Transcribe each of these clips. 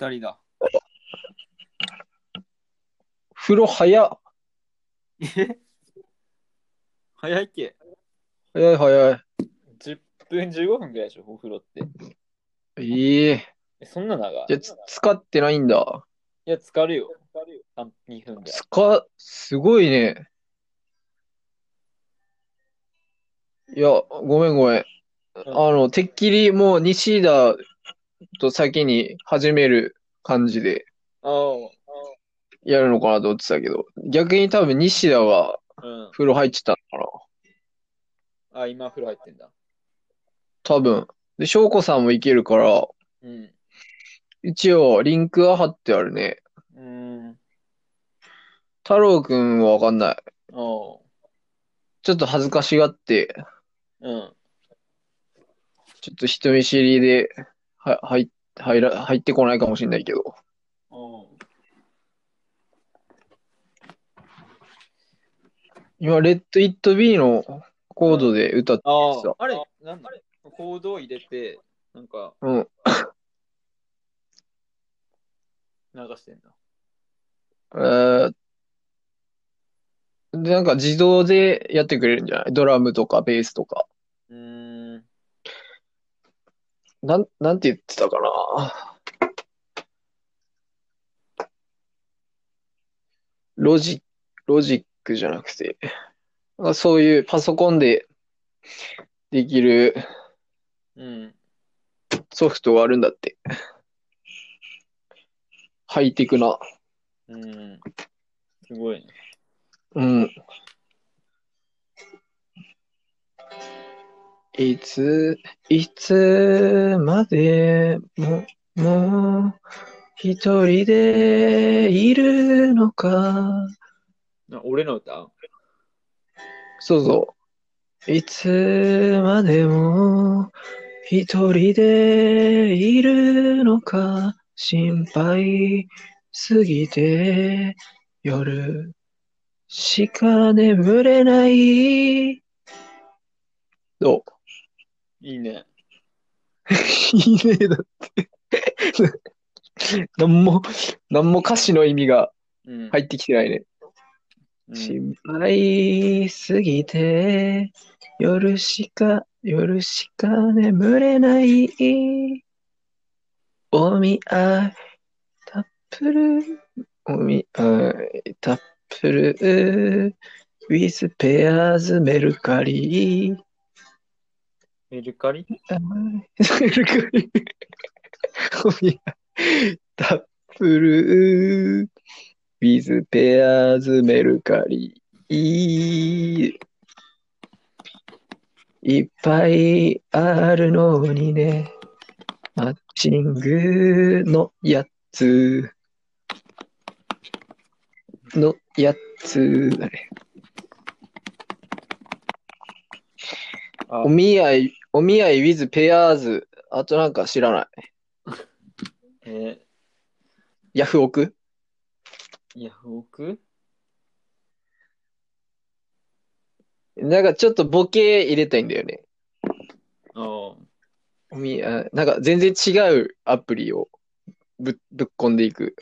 二人だ。風呂早っ。え？早いっけ？早い早い。?10 分15分ぐらいでしょ、お風呂って。えええ、そんな長い？じゃあつ使ってないんだ。いや、浸かるよ。3 2分ぐらい。使、すごいね。いや、ごめんごめんあの、てっきりもう西田と先に始める感じでああ、やるのかなと思ってたけど、逆に多分西田がうん。風呂入ってたのかな。あ、今風呂入ってんだ。多分。で、翔子さんもいけるから、うん。一応リンクは貼ってあるね。うーん。太郎くんはわかんない。おう。ちょっと恥ずかしがって、うん。ちょっと人見知りで、は、入、入ら、入ってこないかもしれないけど。今、レッド・イット・ビーのコードで歌ってさ、ああ、あれ、なんだ？コードを入れて、なんかうん。流してんだ。えー、で、なんか自動でやってくれるんじゃない？ドラムとかベースとか。うーん。なん、なんて言ってたかな？ロジ、ロジックじゃなくて、なんかそういうパソコンでできるうん。ソフトがあるんだって。ハイテクな。うん。すごいね。うん。いつ、いつまでも、もう、一人でいるのか？あ俺の歌？そうそう。いつまでも、一人でいるのか？心配すぎて、夜しか眠れない。どいいね。う いいね、だって。なんも、なんも歌詞の意味がうん。入ってきてないね。うん心配すぎて、夜しか、夜しか眠れない。お見合い、たっぷる、お見合い、たっぷる、with ペアーズメルカリ。メルカリ？メルカリ。お見合い、たっぷる、with ペアーズメルカリ。いいっぱいあるのにね。マッチングのやつ。のやつだね。あお見合い、お見合い with ペアーズ。あとなんか知らない。えヤフオク？ー、ヤフオク？なんかちょっとボケ入れたいんだよね。ああ。おみあなんか全然違うアプリをぶぶっこんでいく。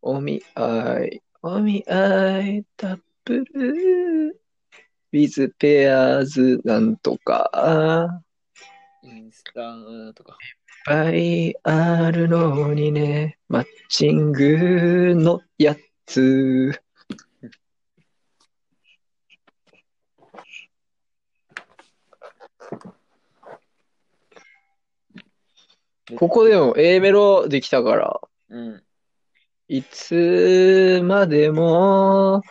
お見合い、お見合い、タップル、with pairs なんとか、インスタとか。いっぱいあるのにね、マッチングのやつ。ここでも A メロできたから、うん。いつまでも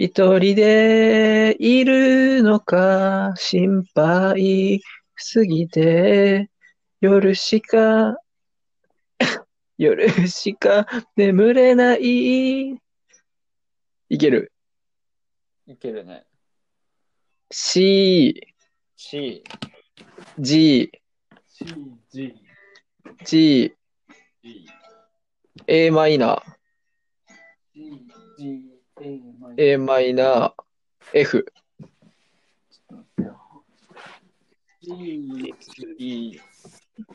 一人でいるのか心配すぎて夜しか夜しか眠れない。いける。いけるね。C C、G C、G、G G、A マイナー。G、G、A、マイナー F C、G、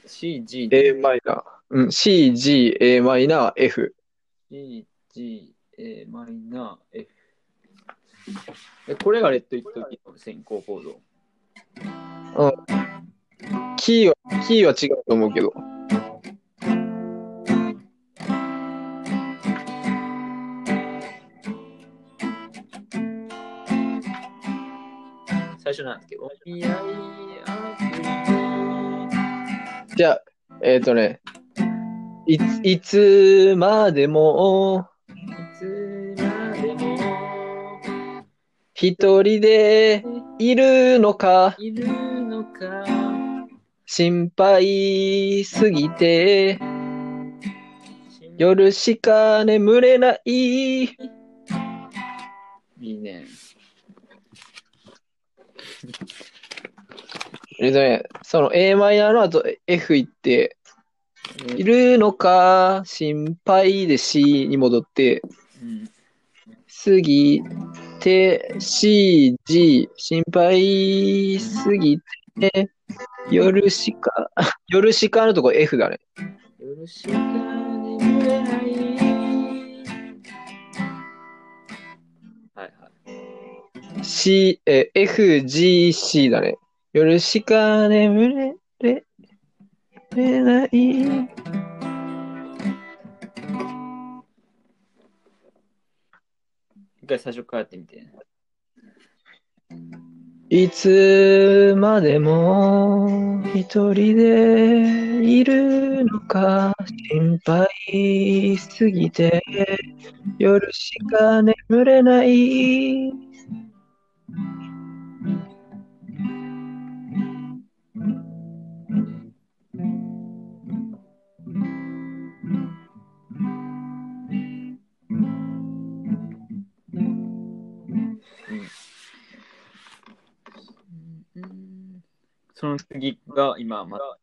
C、G、A マイナーうん、C、G、A マイナー、F。C、G、A マイナー、F。え、これがレッドイット時の先行コード。キーは、キーは違うと思うけど。最初なんだっけお見合いアプリじゃあ、えっ、とね、いつ、いつまでも、いつまでも一人でいるのか、いるのか心配すぎて、夜しか眠れない。いいね。えっとね、その a マイナーの後 F 行って、いいるのか、心配で C に戻って、うん。過ぎて C、G、心配すぎて、夜しか、夜しかのとこ F だね。夜しか眠れない C、え、F、G、C だね。夜しか眠れれれない。一回最初からやってみて。いつまでも一人でいるのか心配すぎて夜しか眠れない。その次が今まだ。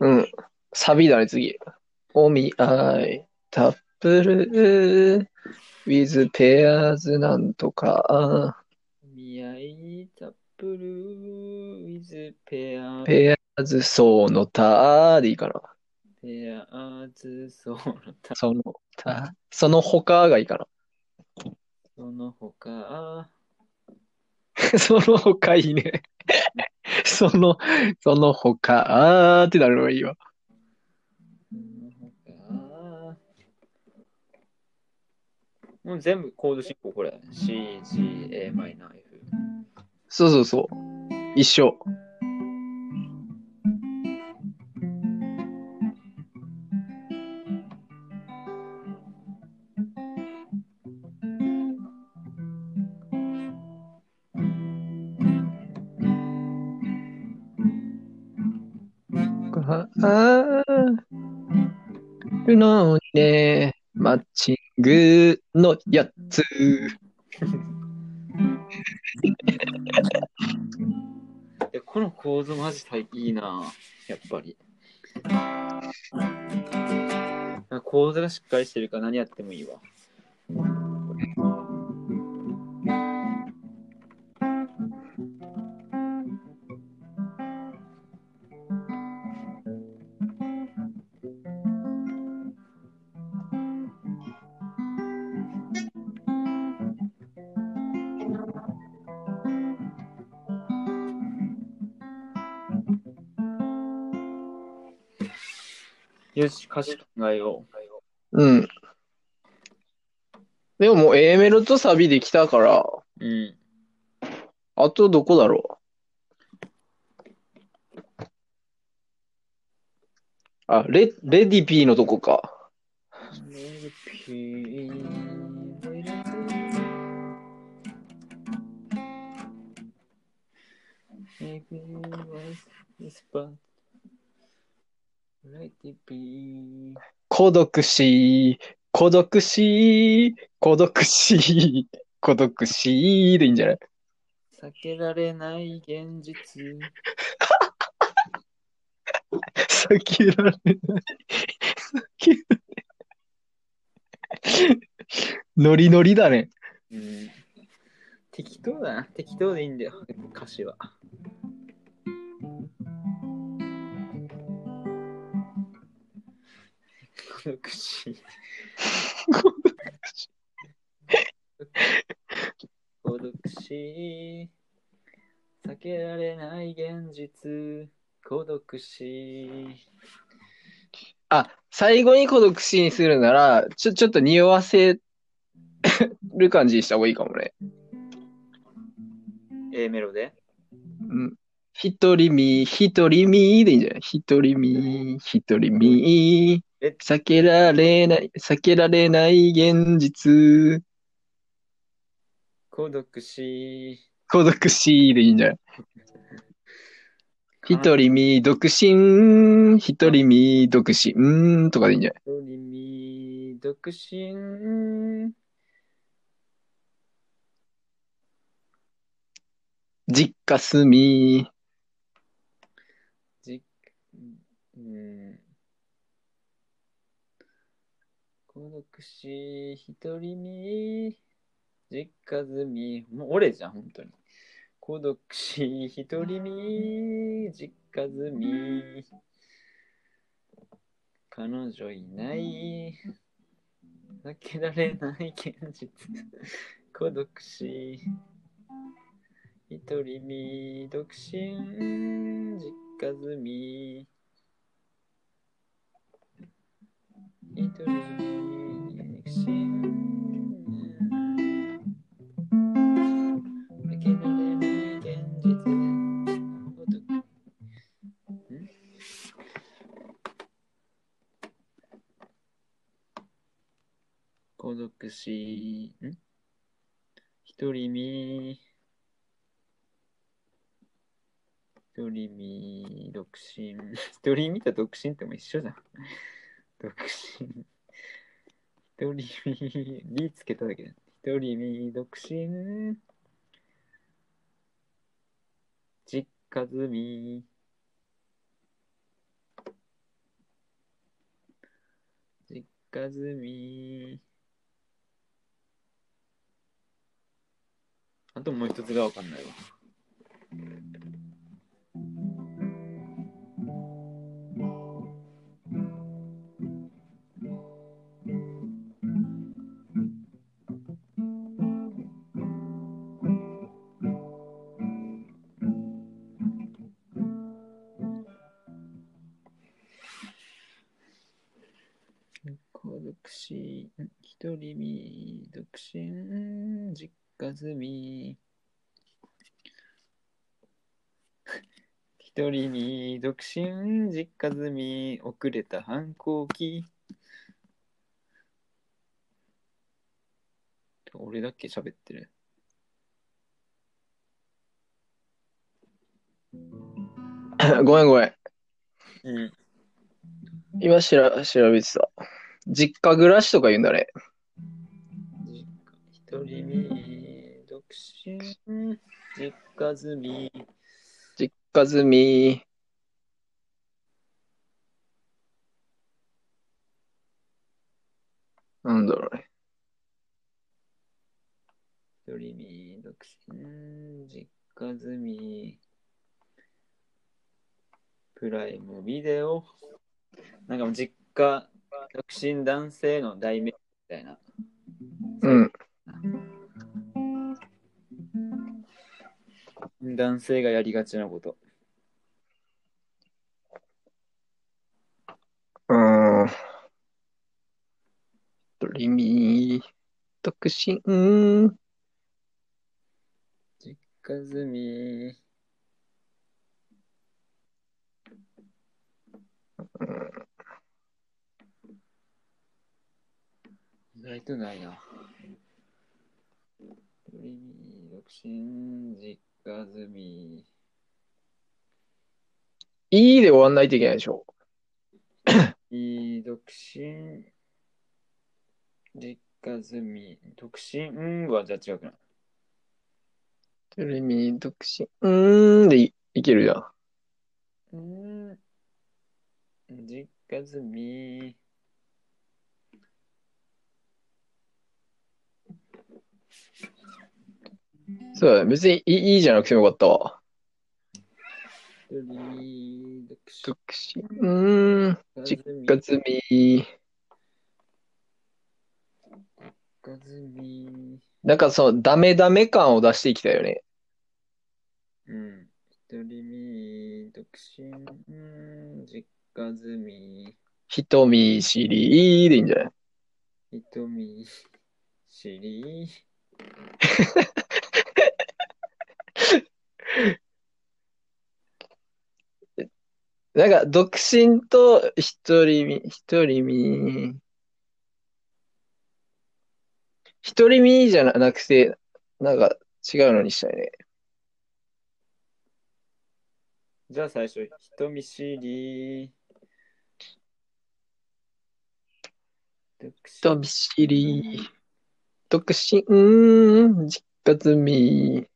うん。サビだね、次。お見合い、タップル、with pairs なんとか、見合いタップル with ペアペアーズその他でいいかな。ペアズソの他その他、その他がいいかな。その他 その他いいね。その、その他、あーってなるのがいいわ。もう全部コード進行これ C、G、A マイナー F そうそうそう。一緒。あるのにね、マッチングのやつ。えこの構図マジいいな。やっぱり。構図がしっかりしてるから何やってもいいわ。よし歌詞考えようん。でももう A メロとサビできたから、ううんあとどこだろう？あ、レ、レディピーのとこか。孤独死、孤独死、孤独死、孤独死でいいんじゃない？避けられない現実。避けられない。避けられない。ノリノリだね。うん、適当だな。適当でいいんだよ、歌詞は。孤独死。孤独死。避けられない現実。孤独死。あ、最後に孤独死にするなら、ちょ、ちょっと匂わせる感じにした方がいいかもね。A メロで？うん。一人身、一人身でいいんじゃない？一人身、一人身。え避けられない、避けられない現実。孤独死。孤独死でいいんじゃない？一人身、独身、一人身、独身、とかでいいんじゃない？一人身、独身。実家住み、じ、うん。孤独死、一人身、実家住み。もう俺じゃん、本当に。孤独死、一人身、実家住み。彼女いない。避けられない現実。孤独死。一人身、独身、実家住み。一人孤独死。ん？一人身。一人身、独身。一人身と独身っても一緒じゃん。独身。一人身、リつけただけだ。一人身、独身。実家住み。実家住み。あともう一つがわかんないわ。独死、一人身、独身、実家住み。一人身、独身、実家住み、遅れた反抗期。俺だっけ喋ってる。ごめんごめん。うん。今しら調べてた。実家暮らしとか言うんだね。一人身、独身、実家住み。実家住み。なんだろうね。一人身、独身、実家住み、プライムビデオ。なんかもう実家、独身男性の代名詞みたいな。うん。男性がやりがちなこと。うーん。独身、独身、うん。実家住み。意外とないな。独身、独身、実家住み。いいで終わんないといけないでしょ。いい独身、実家住み、独身、うんはじゃあ違くない独身、独身、うーんでいいけるじゃん。うん、実家住み、そうだ。別にいいいいじゃなくてもよかったわ。リー独身。うーん。実家積み。実家積み。なんかそのダメダメ感を出してきたよね。うん。一人身、独身、うん実家住み、人見知りでいいんじゃない？人見知り、なんか独身と一人身、一人身、一人身じゃなくて、なんか違うのにしたいね。じゃあ最初、人見知り、独人見知り、独身、うん実家住み、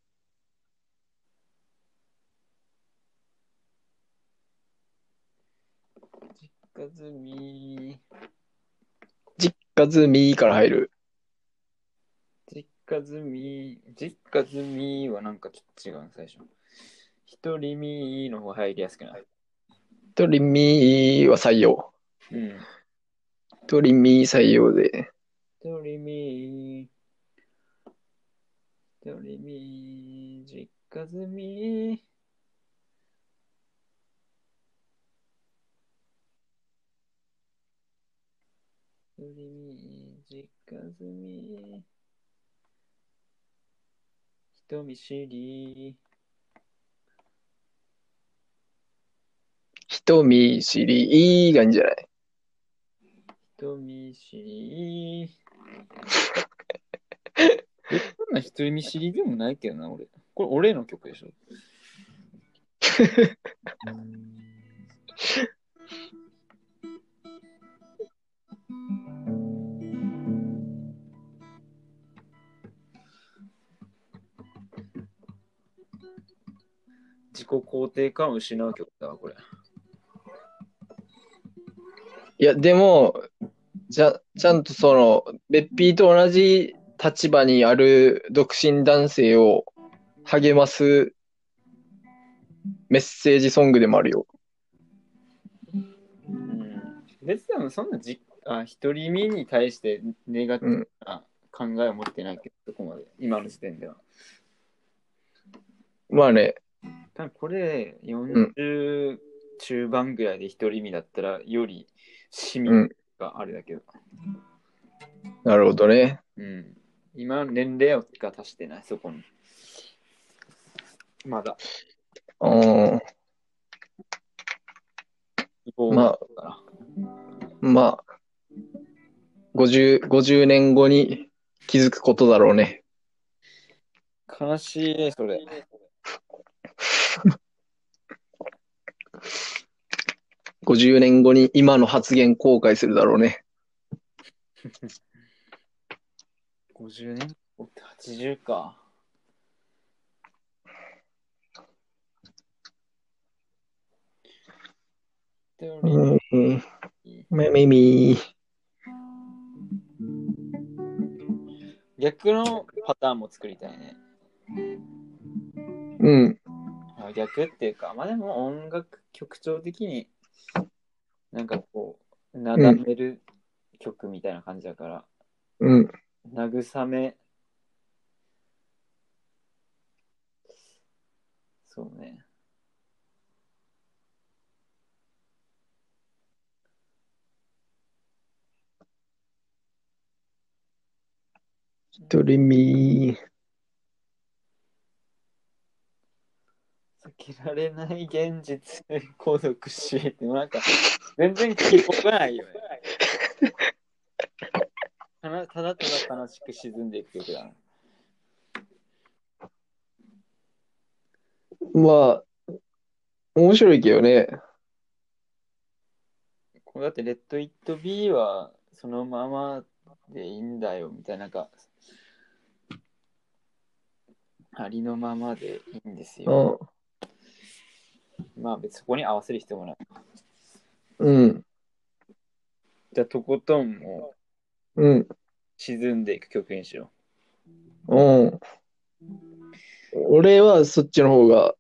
実家住み、実家住みから入る。実家住み、実家住みはなんかちょっと違うな最初。一人身の方が入りやすくない。一人身は採用。うん。一人身採用で。一人身、一人身、実家住み。一人身、実家住み。人見知り。人見知りがいいんじゃない？人見知り。え、こんな人見知りでもないけどな、俺。これ俺の曲でしょ。自己肯定感を失う曲だわ、これ。いや、でも、じゃ、ちゃんとその、べっぴーと同じ立場にある独身男性を励ますメッセージソングでもあるよ。うん。別にでもそんなじあ独り身に対してネガティブな考えを持ってないけど、そこまで。今の時点では。まあね、多分これ40中盤ぐらいで独り身だったらより市民うん、があれだけど、なるほどね。うん今年齢をが足してない？そこに。まだ。うん、まああ、まあ、50、50年後に気づくことだろうね。悲しい、それ。50年後に今の発言後悔するだろうね。50年おって80か。独りうん、身めめみ逆のパターンも作りたいね。うん、あ逆っていうか、まあでも音楽曲調的になんかこう、なだめる曲みたいな感じだから、うん、慰め、そうね。一人身。避けられない現実、孤独死って、なんか、全然聞こえないよね。ただただただ悲しく沈んでいく曲だな。まあ、面白いけどね。これだって、レッド・イット・ビーはそのままでいいんだよみたいな、なんか、ありのままでいいんですうよ。ん、まあ別にそこに合わせる必要もない。うん、じゃあ、とことんもうん、う沈んでいく曲にしようん。俺はそっちの方が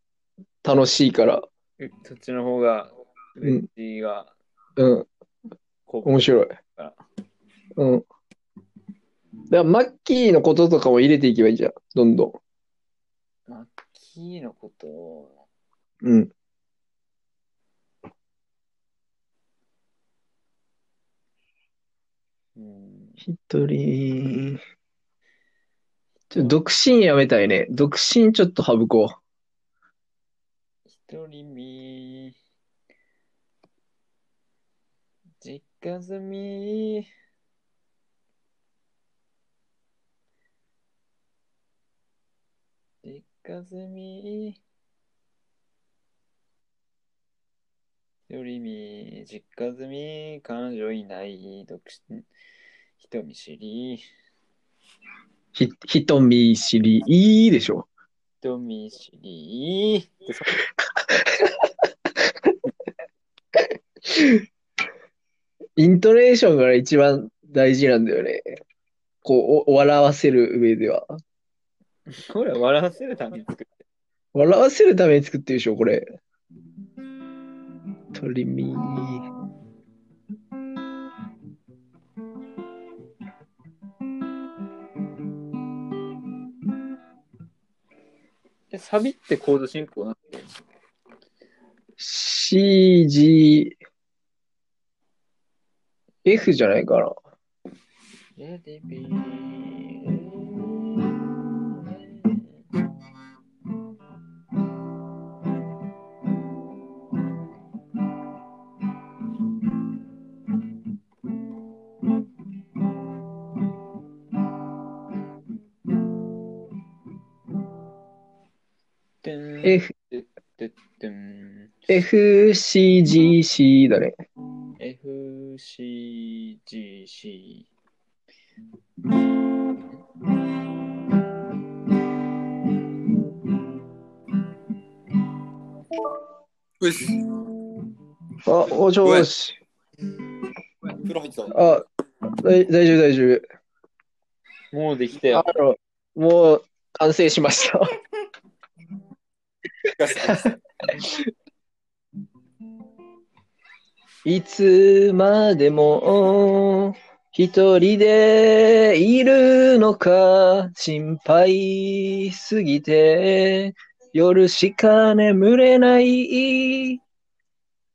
楽しいから、う。うそっちの方が、んベッジがうん、こう面白い。うん。からマッキーのこととかも入れていけばいいじゃん。どんどマッキーのことを、ん。うん。うん、一人。ちょ、独身やめたいね。独身ちょっと省こ一人身、実家住み、実家住み、一人身、実家住み、彼女いない、独身、人見知り、う。ひ、人見知り、いいでしょ。人見知り、ってそ イントネーションが一番大事なんだよね。こう、お笑わせる上では。これは笑わせるために作って。笑わせるために作ってるでしょ、これ。鳥見。え、サビってコード進行なってる C, G, F じゃないかな。レディ F、てってん F, C, G, C だね。F, C, G, C。うっす。あ、おし。風呂入ってた。あ、大大丈夫、大丈もうできた夫。よあ。の、もう完成しました。いつまでも一人でいるのか心配すぎて夜しか眠れない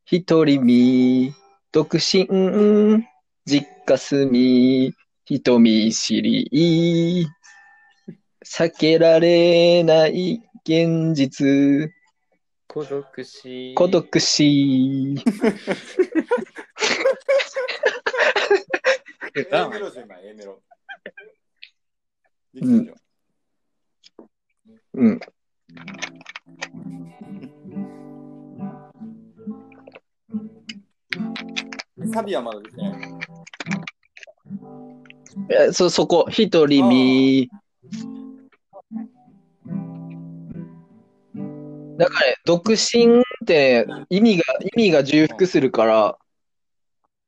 一人身独身実家住み人見知り避けられない現実孤独死。孤独死 A メロじゃない、A メロ。うん。サビはまだですね。そ、そこ、一人身。だからね、独身って意味が、意味が重複するから、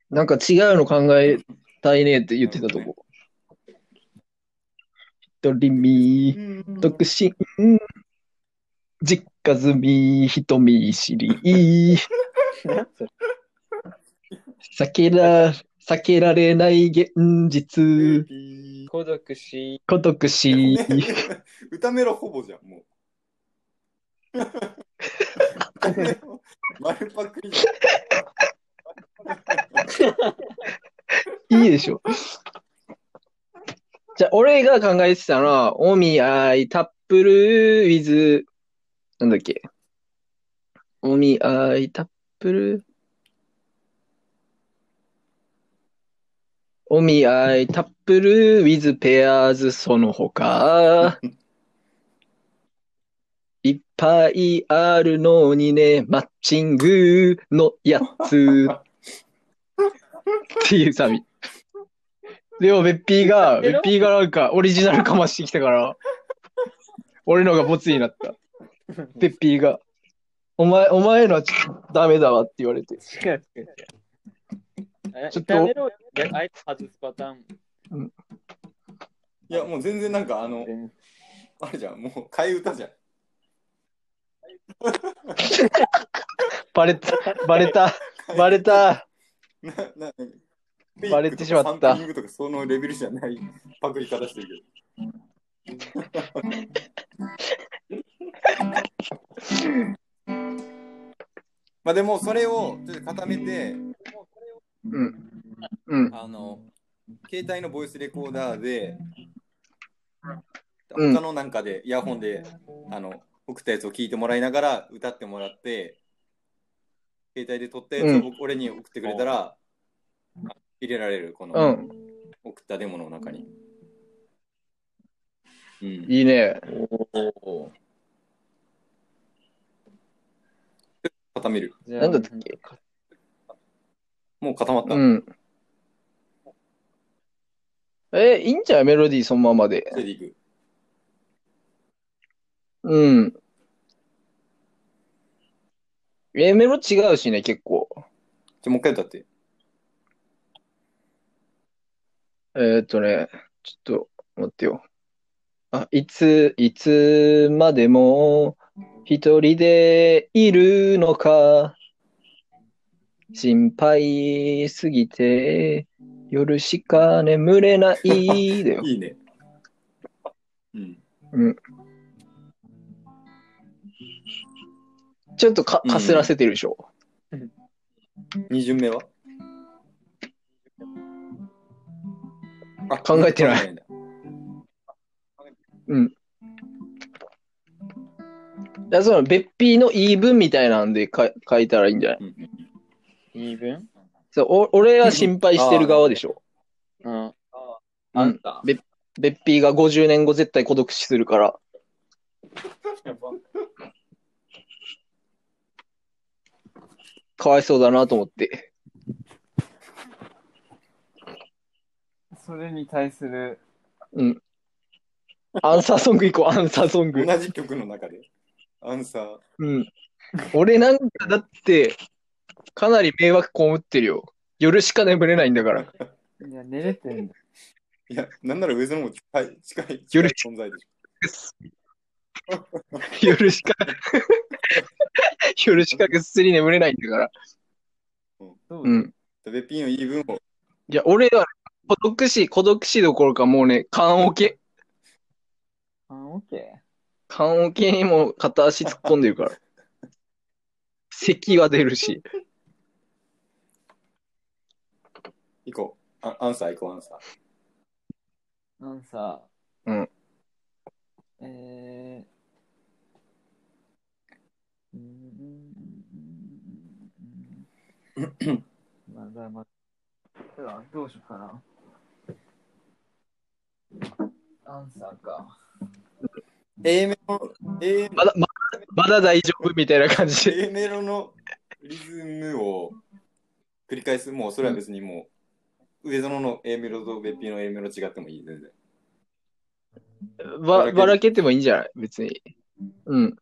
なんか違うの考えたいねって言ってたとこ。一人身、独身、実家住み、人見知り、避けら、避けられない現実、孤独死。孤独死。歌メロほぼじゃん、もう。丸パクリ。いいでしょ。じゃあ、俺が考えてたのは、お見合い、タップル、ウィズ、なんだっけ？お見合い、タップル。お見合い、タップル、ウィズ、ペアーズ、その他。いっぱいあるのにね、マッチングのやつ。っていうサビ。でも、べっぴーが、べっぴーがなんかオリジナルかましてきたから、俺のがボツになった。べっぴーが、お前、お前のはちょっとダメだわって言われて。違う違う違う。あちょっとあえて外すパターン。いや、もう全然なんか、あの、全あれじゃん、もう替え歌じゃん。バレた、バレた、バレた。な、な、バレてしまったサンプリングとかそのレベルじゃないパクリ方してるけど。まあでもそれをちょっと固めて、うん。うん。あの、携帯のボイスレコーダーで、うん他のなんかで、イヤホンで、あの、送ったやつを聞いてもらいながら歌ってもらって、携帯で撮ったやつを僕、俺に送ってくれたら、入れられる、こうの、ん。送ったデモの中に。うん。いいね。お固める。じゃあなんだったっけ？もう固まった。うん。え、いいんじゃないメロディーそのままで。うん。え、メロ違うしね、結構。じゃあもう一回歌って。えーっとね、ちょっと待ってよ。あ、いつ、いつまでも一人でいるのか。心配すぎて夜しか眠れない だよ。いいね。うん。ちょっとか、うんかすらせてるでしょ。二巡目は？あ考えてない考んだいや、その、別費の言い分みたいなんでか書いたらいいんじゃない？うん言い分？そうお俺は心配してる側でしょ。うん。うあんん。た。別別費が50年後絶対孤独死するから。かわいそうだなと思って。それに対する、うん。アンサーソング行こう、アンサーソング。同じ曲の中で。アンサー。うん。俺なんかだって、かなり迷惑被ってるよ。夜しか眠れないんだから。いや、寝れてんだ。いや、なんなら上園も近い、近い、近夜い存在でし夜しか、夜しかぐっすり眠れないんだから。そううん。ょ。べっぴんの言い分を、いや、俺は孤独死、孤独死どころかもうね、缶オケ。あ、オッケ缶オケにも片足突っ込んでるから。咳は出るし。行こう。あアンサー行こう、アンサー。ー。なんさ、うん。えーまだまだ、どうしようかな。アンサーか。A メロ、A まだ、ままだ大丈夫みたいな感じで。A メロのリズムを繰り返す。もうそれは別にもう、上園の A メロとべっぴんの A メロ違ってもいい、全然。ば、ばらけてもいいんじゃない？別に。うん。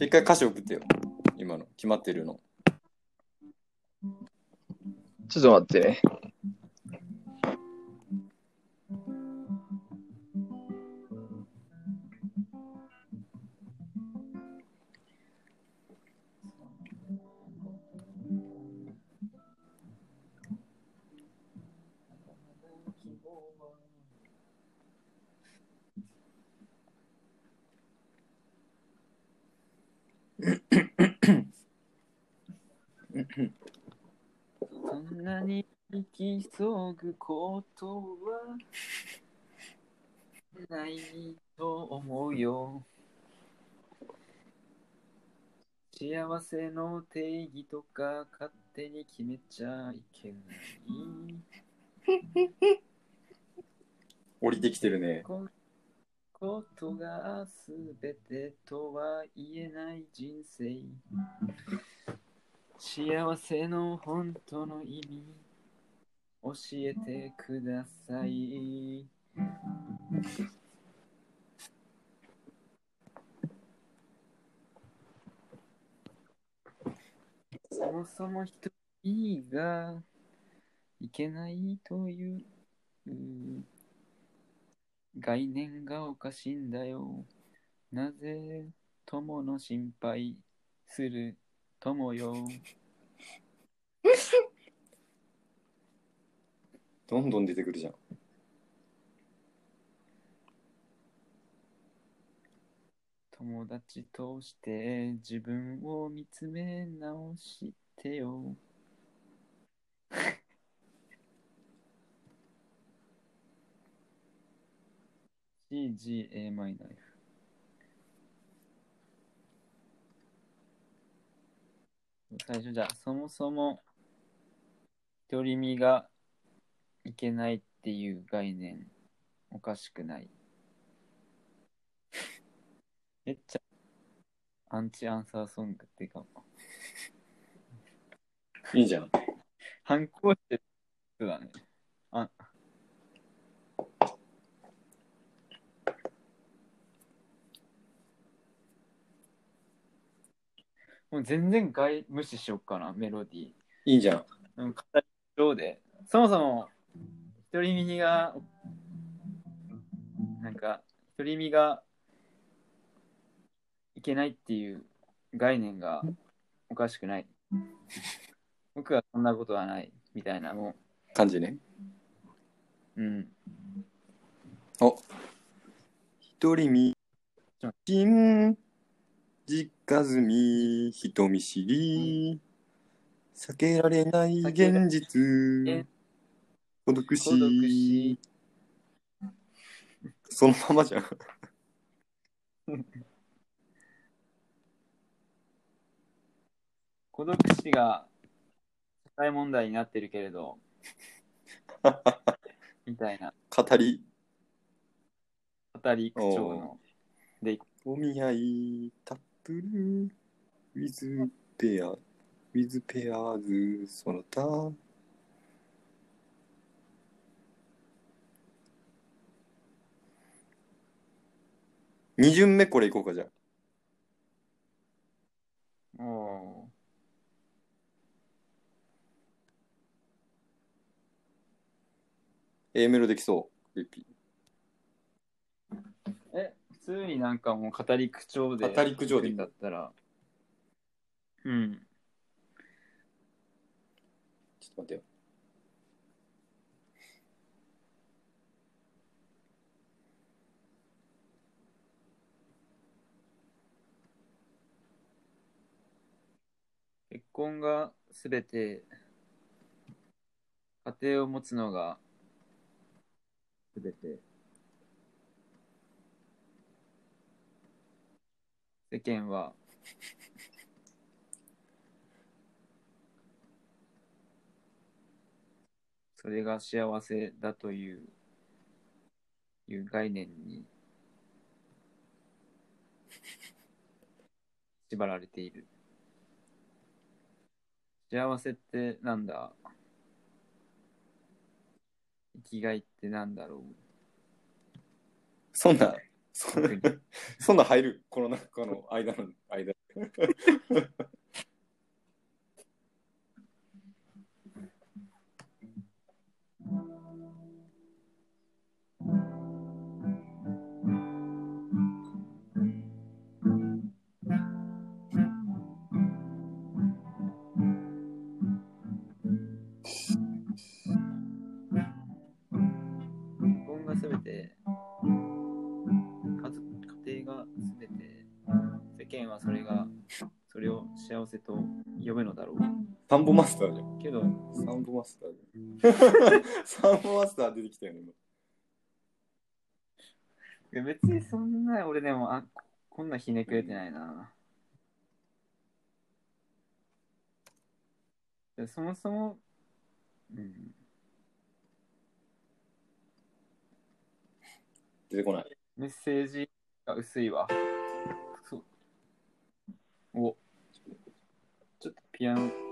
一回歌詞送ってよ。今の、決まってるの。ちょっと待ってね。そんなに行き急ぐことはないと思うよ。幸せの定義とか勝手に決めちゃいけない。降りてきてるね。こことがすべてとは言えない人生。幸せの本当の意味教えてください。そもそも一人がいけないという概念がおかしいんだよ。なぜ友の心配する友よ。どんどん出てくるじゃん。友達として自分を見つめ直してよ。CGAm ナイフ。最初じゃあ、そもそも、独り身がいけないっていう概念、おかしくない？めっちゃ、アンチアンサーソングっていうか、いいじゃん。反抗してる人だね。あもう全然外無視しよっかな、メロディー。いいじゃん。うん、語り上で。そもそも、独り身が、なんか、独り身がいけないっていう概念がおかしくない。僕はそんなことはない、みたいな、も感じね。う、うん。お一人身、心、実家住み、人見知り、避けられない現実、孤独孤独死。死。そのままじゃん。孤独死が社会問題になってるけれど、みたいな。語り、語り口調の。で、お見合い、タップル、ウィズペア、ウィズペアーズ、その他。二巡目これいこうかじゃあ。おー A メロできそう。リピ通になんかもう語り口調で。語り口調でだったら。うん。ちょっと待ってよ。結婚がすべて、家庭を持つのがすべて。世間は、それが幸せだという、いう概念に縛られている。幸せってなんだ？生きがいってなんだろう？そんな、そ特にそんな入る？この中の間の間。呼ぶのだろうサンボマスターじゃん。けどサンボマスターじゃん。サンボマスター出てきたよね、今。いや別にそんな俺でもあここんなひねくれてないなでそもそもうん出てこない。メッセージが薄いわそうおち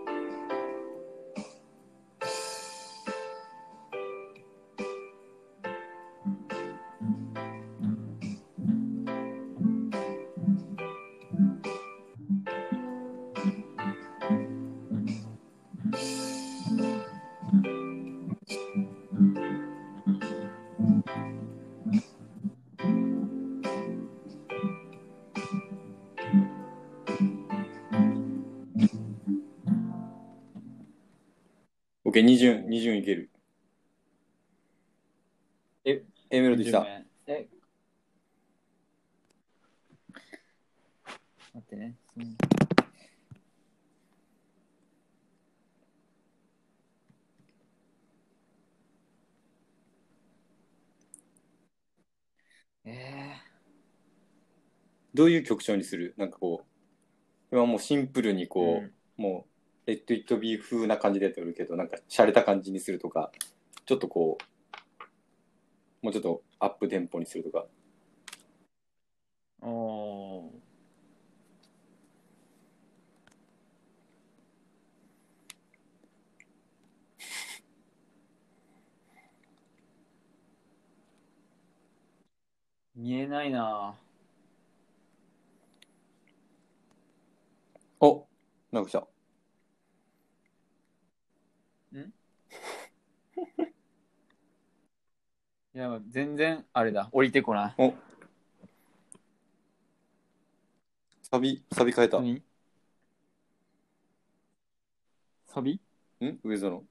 ケー、二巡、二巡いける。A メロできた。え待ってね。うんえどういう曲調にする？なんかこう、今もうシンプルにーこう、もう、レッド・イット・ビー風な感じでやってるけど、なんか、洒落た感じにするとか、ちょっとこう、もうちょっとアップテンポにするとか。うん、おー見えないなおなんか来た。いや、全然、あれだ。降りてこない。おサビ、サビ変えた。ん何？サビ？上園。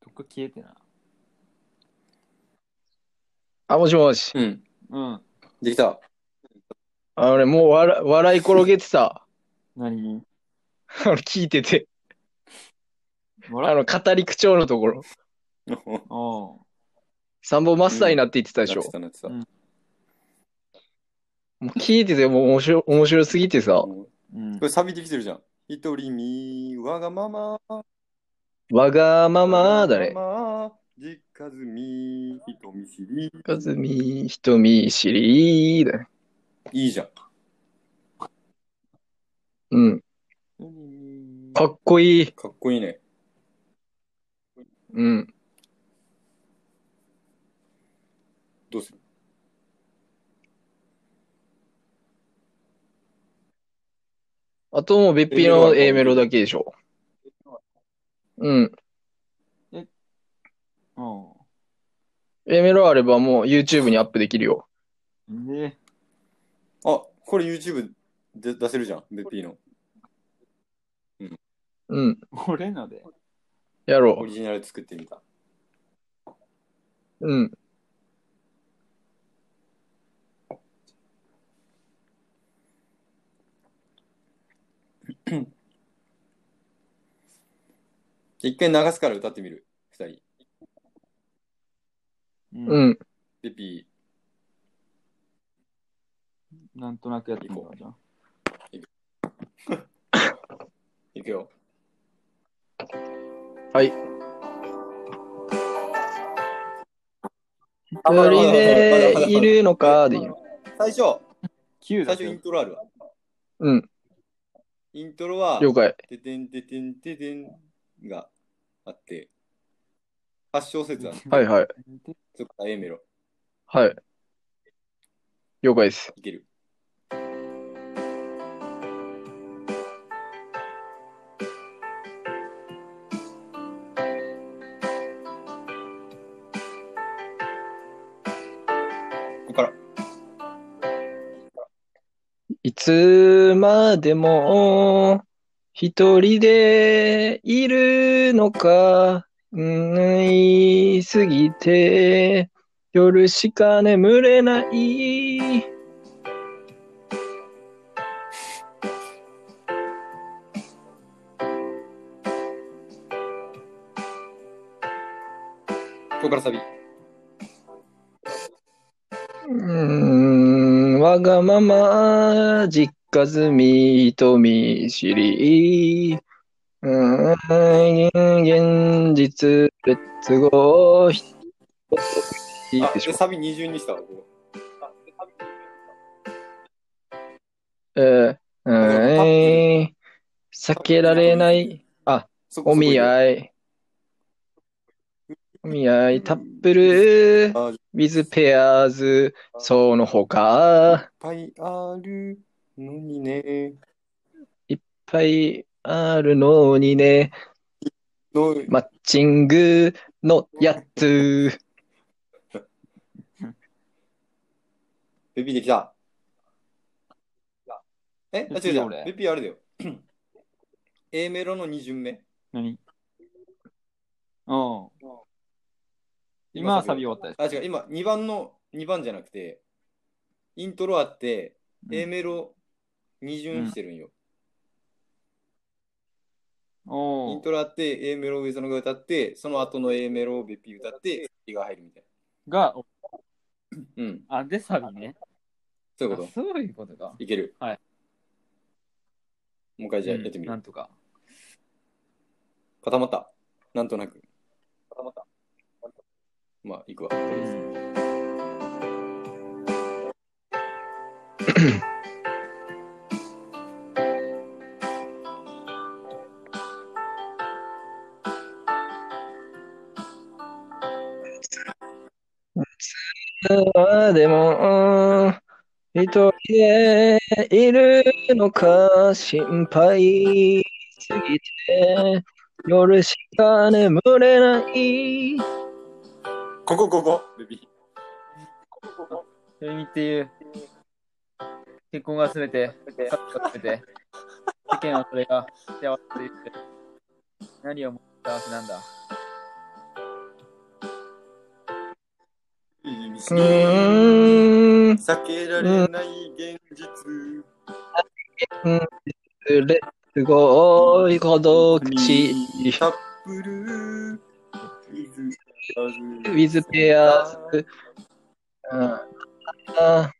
どっか消えてな。あ、もしもし。うん。うん。できた。あのね、もう笑笑い転げてた。何？あの、聞いてて。あ笑の、語り口調のところ。おうサンボマスターになって言ってたでしょなって。たなってた。うんもう聞いてて、もう面白面白すぎてさ。もううんこ。れサビできてるじゃん。一人み、わがまま。わがままだね。まま実家住み、人見知り。かずみ、ひとみしりだね。いいじゃん。うん。かっこいい。かっこいいね。うん。どうする？あともう別品の A メロだけでしょ。うん。お A メロあればもう YouTube にアップできるよ。うで、あ、これ YouTube で出せるじゃん。ベッピーの。うん。俺ので。やろオリジナル作ってみた。う。うん。一回流すから歌ってみる。うんうん。ベッピなんとなくやってみようじゃいくよ。はい。あまだまだまだまだ一人でいるのかでいいの？最初、9だ最初イントロあるわ。うん。イントロは、了解。ててんててんててんがあって、8小節ある。はいはい。そこから A メロ。はい。了解です。いける。ここから。いつまでも一人でいるのか、うん、言いすぎて夜しか眠れない。ここからサビ。うーん、わがまま、実家住み、人見知り。うーん、現実、レッツゴー。いいあ、でしょで、。サビ二重にしたわ。ここえー、うーん、避けられない。あ、お見い。合い。お見合い、タップル、あいっ with pairs、その他、ぱいあるのにね。いっぱいあるのにね、のマッチングのやつ。ベビーできた。え？あ、違う違う。俺ベビーあれだよ。A メロの2巡目。何？うん。今はサビ終わったであ、違う、今2番の、2番じゃなくて、イントロあって、うん A メロ2巡してるんよ。イントロあって、A メロを上園が歌って、その後の A メロをベッピー歌って、サビが入るみたいが、な。うん、あ、で、サビね。そういうこあそういうことか。と。いける。はい。もう一回じゃあうんやってみる。なんとか。固まった。なんとなく。固まった。まあ、いくわ。あでも、一人でいるのか心配すぎて、夜しか眠れない。ここ、ここ、ベビー。それ見っていう、結婚がすべて、家族がすべて、世間はそれが幸せと言って、何をもって幸せなんだ。うーん、避けられない現実。れすごい孤独死。カップル。ウィズペアーズ。うんあ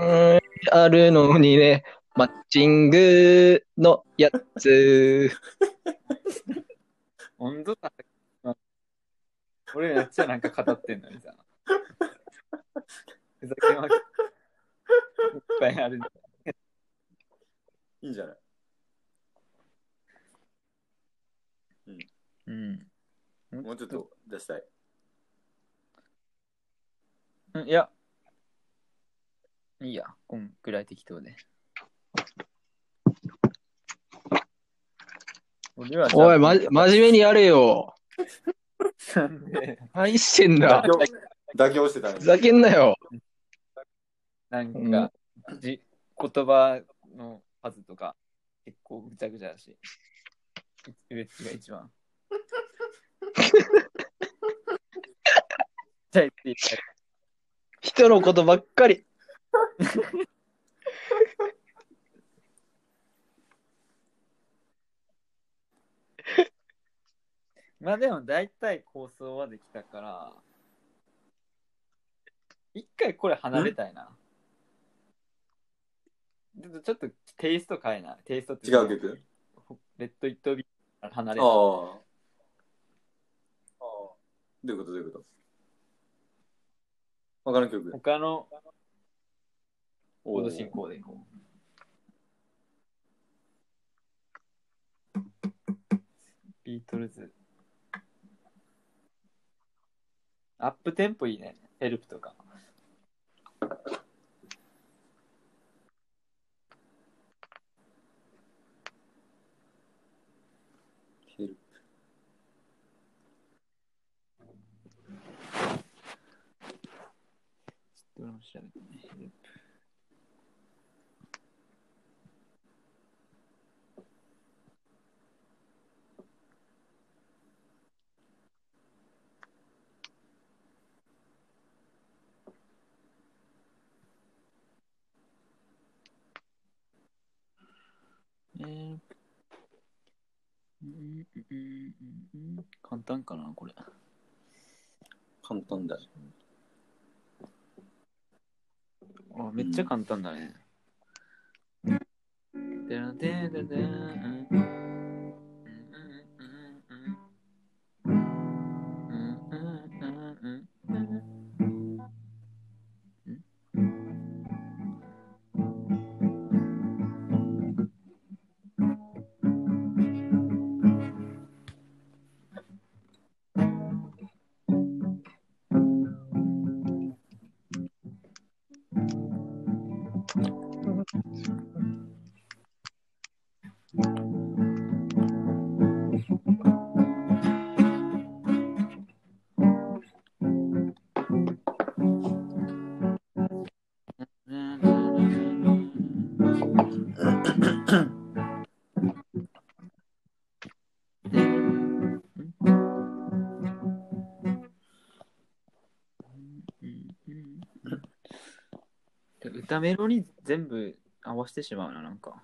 うんあるのにね、マッチングのやつ。本当だ。俺めっちゃなんか語ってんのにさ。ふざけまくいっぱいある。いいんじゃないうん。もうちょっと出したい。うんいや。いいや、こんぐらい適当で。俺はじゃあおい、ま、真面目にやれよ。何してんだ妥協してたねふ。ざけんなよ。なんか、じ言葉の数とか結構ぐちゃぐちゃだし。ウエッジが一番。じゃあ言って言って人のことばっかり。まあでも大体構想はできたから、一回これ離れたいな。ちょっとちょっとテイスト変えな。テイストって違う曲？レッド・イット・ビー離れああ。た。どういうこと？どういうこと？他の曲他のコおード進行でいこう。ビートルズ。アップテンポいいね。ヘルプとか。ちょっと俺も調べてね。ヘルプ。えーうんうんうんうん簡単かな、これ。簡単だ。あ、めっちゃ簡単だね。でらでででんうメロに全部合わせてしまうな、なんか。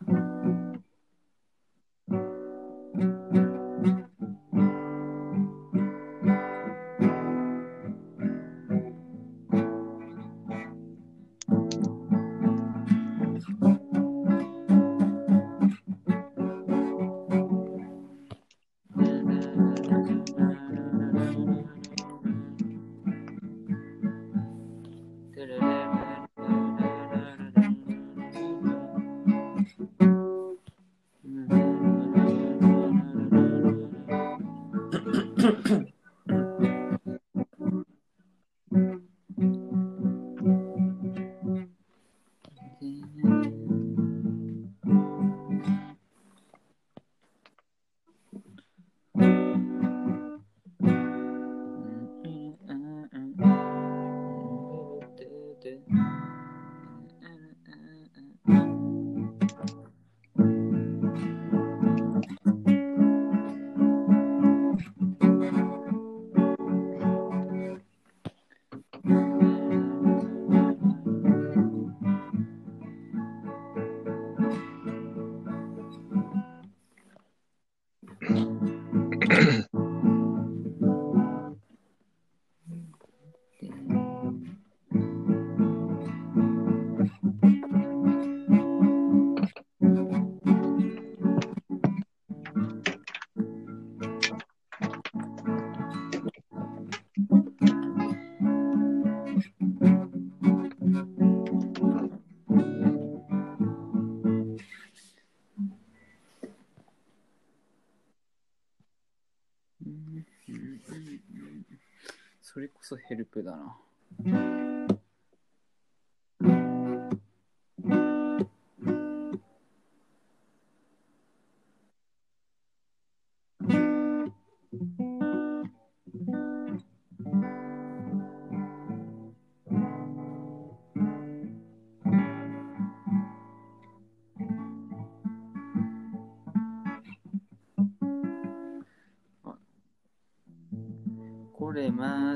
それこそヘルプだな。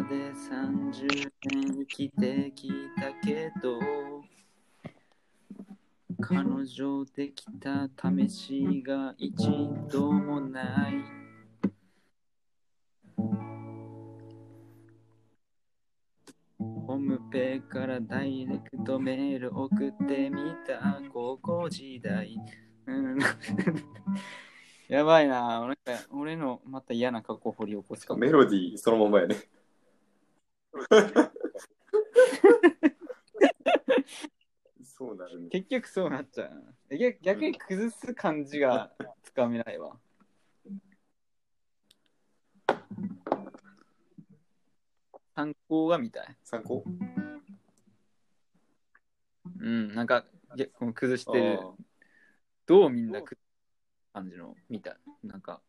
で30年生きてきたけど彼女できた試しが一度もない。ホームペーからダイレクトメール送ってみた。高校時代。やばいな。俺俺のまた嫌な過去掘り起こすか。もメロディーそのままやね。そうなるね。結局そうなっちゃうなえ逆逆に崩す感じがつかめないわ。参考が見たい。参考？うん、なんか、げこの崩してるあ、どうみんな崩す感じの見たい。なんか、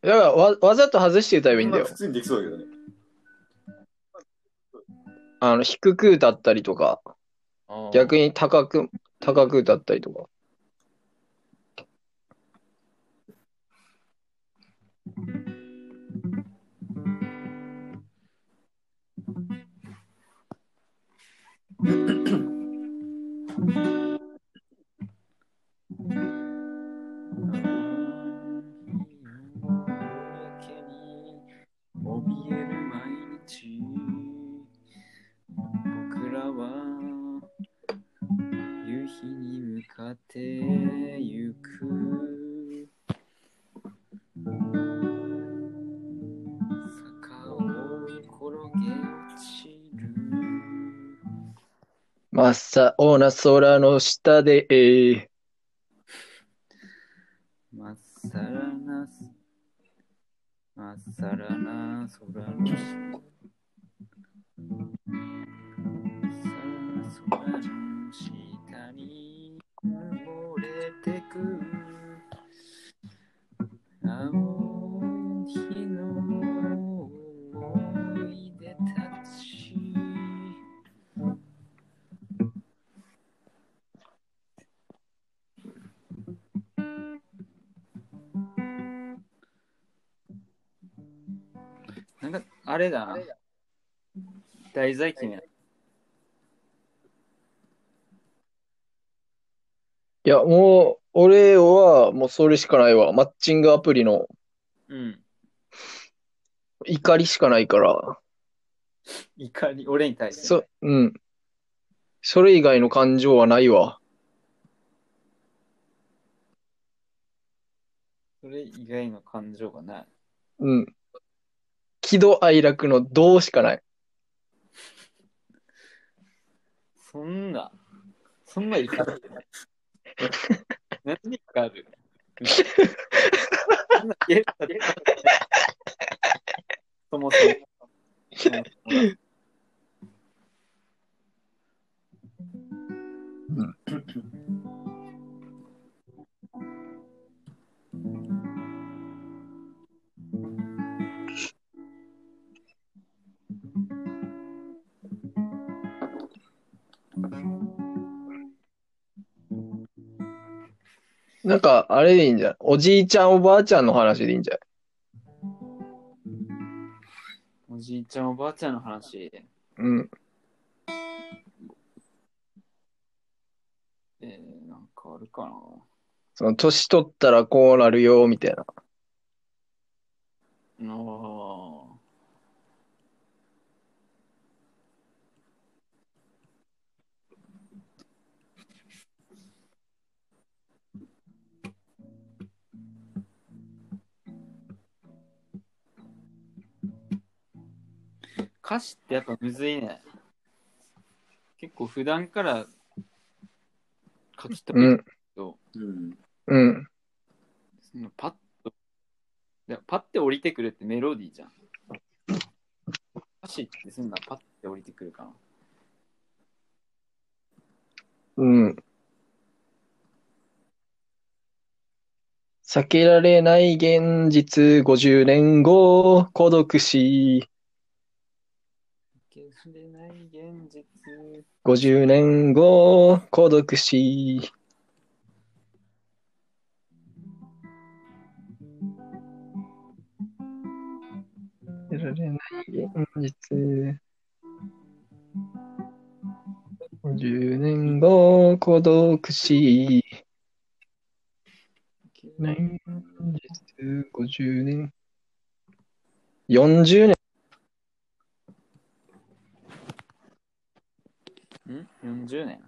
だからわわざと外して歌えばいいんだよまあ。普通にできそうだけどね。あの、低く歌ったりとか、逆に。に高く、高く歌ったりとか。に向かってゆく。坂を転げ落ちる。真っ青な空の下で、えーまっさらなすまっさらな空の下。まっさらな空の下あれだな。題材決めない。いや、もう、俺はもうそれしかないわ。マッチングアプリのうん。怒りしかないから。怒り、俺に対して。そ、うん。それ以外の感情はないわ。それ以外の感情がない。うん。喜怒哀楽のどうしかない。そんな、そんな怒る。何に怒るそんなえだってそもそも。そもそもなんか、あれでいいんじゃん。おじいちゃんおばあちゃんの話でいいんじゃん。おじいちゃんおばあちゃんの話？うん。えー、なんかあるかな？その、年取ったらこうなるよ、みたいな。ああ。歌詞ってやっぱむずいね。結構普段から書き留めるうん、けど、うん。うん。そのパッと、いやパッて降りてくるってメロディーじゃん。歌詞ってそんなパッて降りてくるかな。うん。避けられない現実50年後、孤独死。れない現実。50年後、孤独死。避けられない現実。50年後、孤独死。ない現実、50年。40年。ん ?40 年？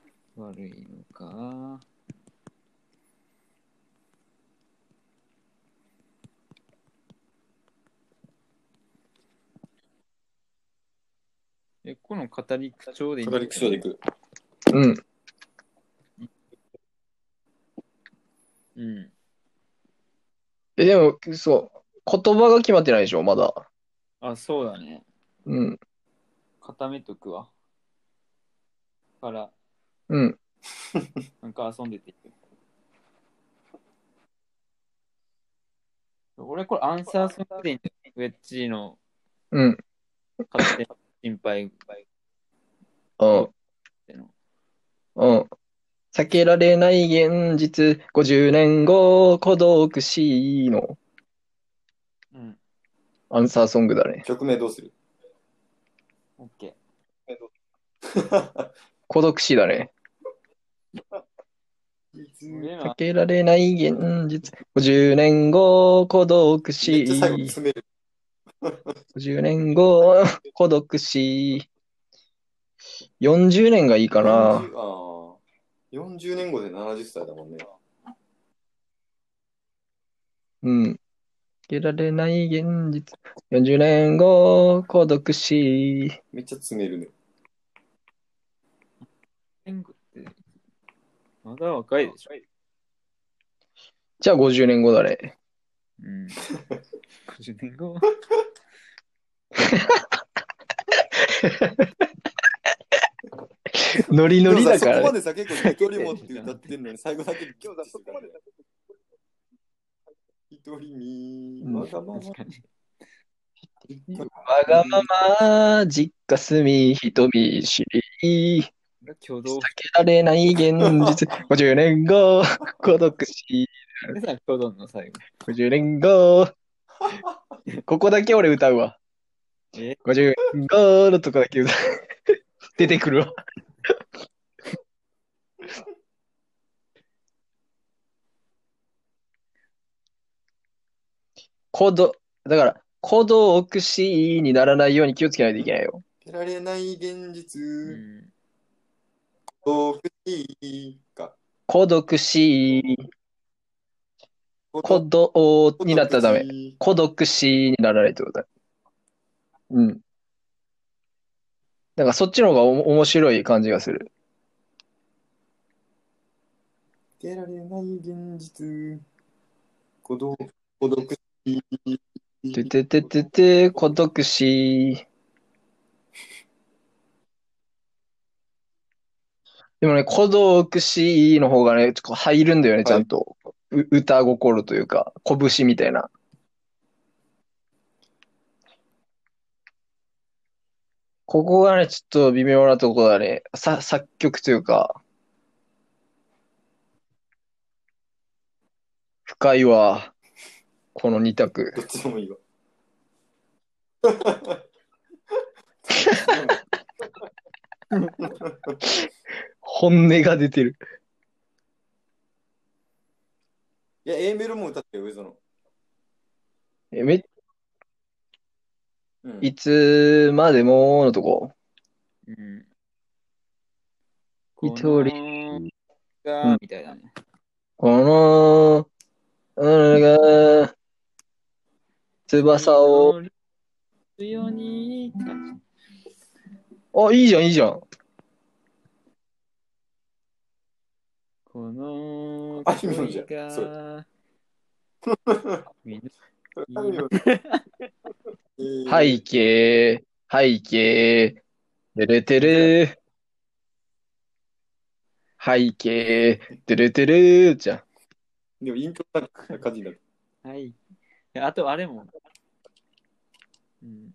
悪いのか？ええ、この語り口調でいい語り口調でいく。うん。うん。え、でも、そう、言葉が決まってないでしょ、まだ。あ、そうだね。うん。固めとくわ。から、うん。なんか遊んでていい俺これアンサーソングでいいんだよウェッジのうん。勝手な心配うん。うん。避けられない現実、50年後、孤独死のうん。アンサーソングだね。曲名どうする？オッケ 孤独死だね。ー。俺避ら、けられない現実、50年後、孤独め死っ。ちゃ最後詰める。50年後、孤独死。40年がいいかな。40ああ。40年後で70歳だもんね。うん。避けられない現実、40年後、孤独死。めっちゃ詰めるね。天狗って、まだ若いでしょ。じゃあ50年後だね。うん。50年後？ノリノリだかでもさそこまら。でさ、結構一人もって歌ってんのに、最後だけ今日だそこまで。一人わがまま。わがまま、実家住み、人見知り。挙動避けられない現実、50年後、孤独死。でさ、挙動の最後。50年後。ここだけ俺歌うわ。え？50年後のとこだけ歌う。出てくるわ。孤独、だから、孤独死にならないように気をつけないといけないよ。けられない現う実、ん。遠くにか。孤独死、孤独になったらダメ。メ。孤独死にならないってことだ。うん。だからそっちの方がお面白い感じがする。けられない現実、孤独、孤独死。ててててて、孤独死。でもね、孤独死の方がね、ちょっと入るんだよね、ちゃんと。う歌心というか、拳みたいな。ここがね、ちょっと微妙なところだね。さ、作曲というか、深いわ。この二択。どっちでもいいわ。本音が出てる。いや、A メロも歌ってよ、上園。え、め、うんいつまでものとこ。うん。一人このが、みたいだね。この、俺が、翼を、祈るように。あ、いいじゃん、いいじゃん。このあいみょんじゃんそみんな背景、背景、てるてる。背景、てるてるじゃん。でもイントロな感じになる。はい。あと、あれも。うん。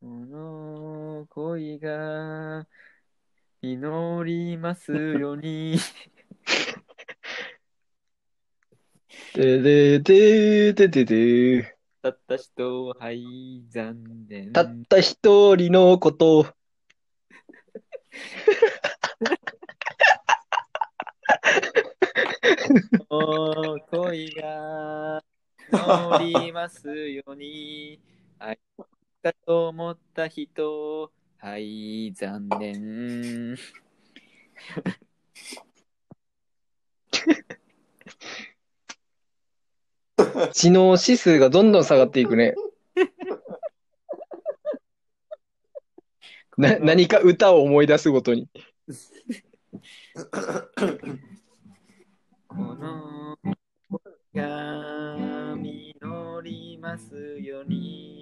この恋が祈りますように。てれてててて。たった人は、はい、残念。たった一人のこと。おー恋が乗りますように、愛かと思った人、はい、残念。知能指数がどんどん下がっていくね。な何か歌を思い出すごとに。このが実りますように。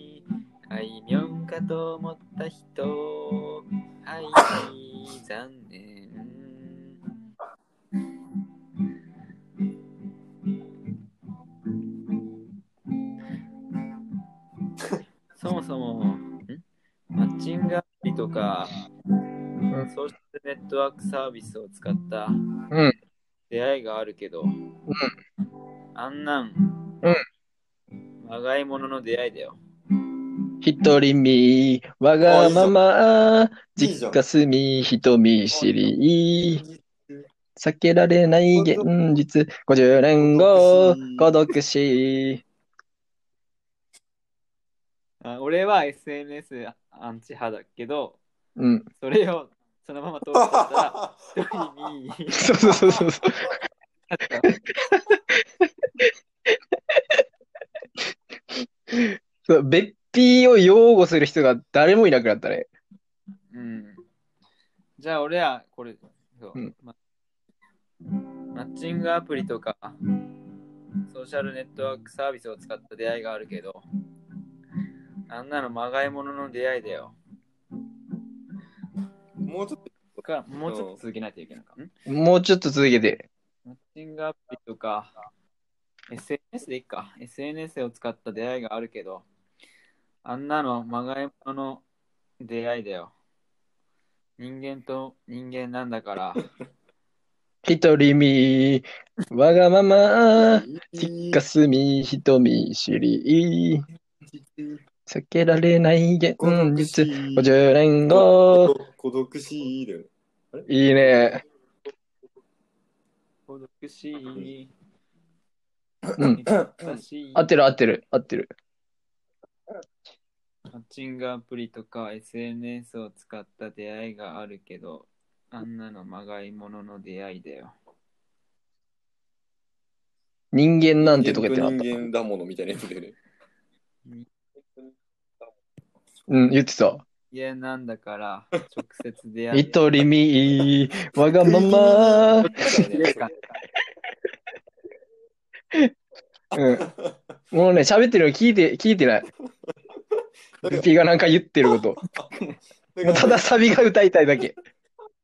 いみょんかと思った人、はい、残念。そもそも、ん？マッチングアプリとか、ソーシャルネットワークサービスを使ったうん。出会いがあるけど、あんなん、うん。まがいものの出会いだよ。一人身、わがまま、実家住み、人見知り、避けられない現実、50年後、孤独死。あ俺は SNS アンチ派だけど、うん。それをそのまま通ったら、一人にそうそうそうそう。そう別費を擁護する人が誰もいなくなったね。うん。じゃあ俺はこれ、そううんまマッチングアプリとかソーシャルネットワークサービスを使った出会いがあるけど、あんなのまがいものの出会いだよ。もうちょっとかもうちょっと続けないといけないか？ん？もうちょっと続けて。マッチングアプリとか、SNS でいいか。SNS を使った出会いがあるけど、あんなのまがいものの出会いだよ。人間と人間なんだから、一人身、わがまま、実家住み、人見知り、避けられない現実、50年後、孤独死だよね。いいね。孤独し、うん。難しい合ってる合ってる合ってる。マッチングアプリとか SNS を使った出会いがあるけど、あんなのまがいものの出会いだよ。人間なんてとか言ってなかった？人間だものみたいなやつでね。うん、言ってた。いや、なんだから、直接出会い。一人身、わがまま。うん。もうね、喋ってるの聞いて、聞いてない。ピがなんか言ってること。ただサビが歌いたいだけ。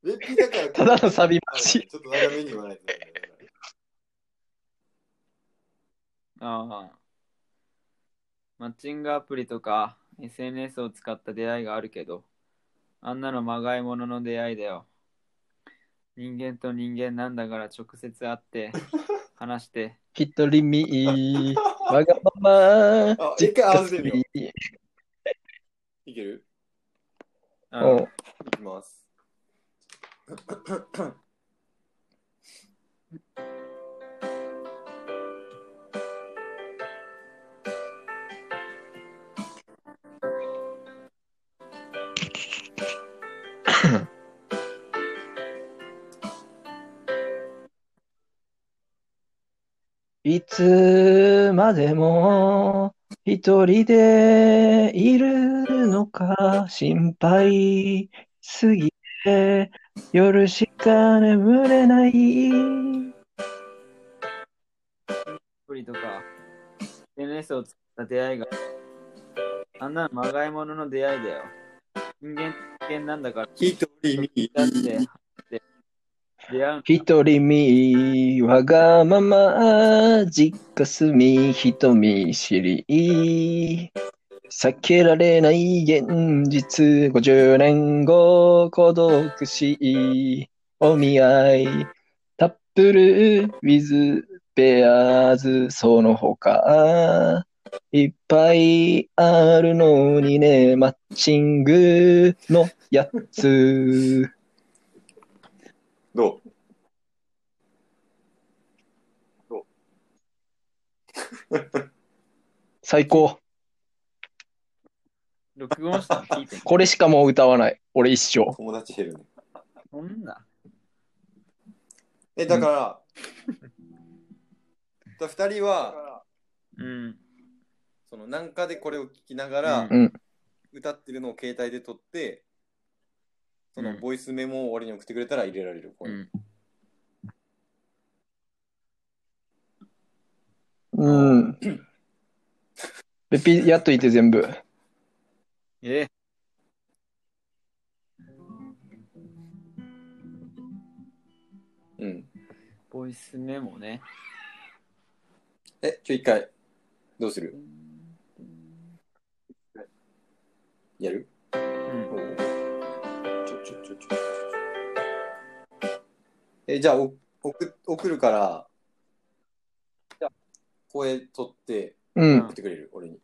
べっぴだからただのサビ待ち。ちょっと長めに言わないと。ああ。マッチングアプリとか SNS を使った出会いがあるけど、あんなのまがいものの出会いだよ。人間と人間なんだから直接会って 話して。一人身、わがままあ。一回合わせてみよいける？住みうん。いきます。いつまでも一人でいるのか心配すぎて夜しか眠れない。アプリとか SNS を使った出会いがあんなのまがいものの出会いだよ。人間と人間なんだから。一人身。だって、一人身、わがまま、実家住み、人見知り。避けられない現実、50年後、孤独死。お見合い、タップル、ウィズ、ペアーズ、その他。いっぱいあるのにね、マッチングのやつ。どう？最高。録音したの聞いて。これしかもう歌わない。俺一生。友達減るね。そんな。え、だから、だ二人は、うん。その、なんかでこれを聞きながら、うんうん。歌ってるのを携帯で撮って、そのボイスメモを俺に送ってくれたら入れられる。うん。うん。べっぴやっといて全部。えうん。ボイスメモね。え、ちょ、一回。どうする？やる？うん。ちょちょちょちょ。え、じゃあ、お送送るから、じゃあ声取ってうん送。ってくれる、俺に。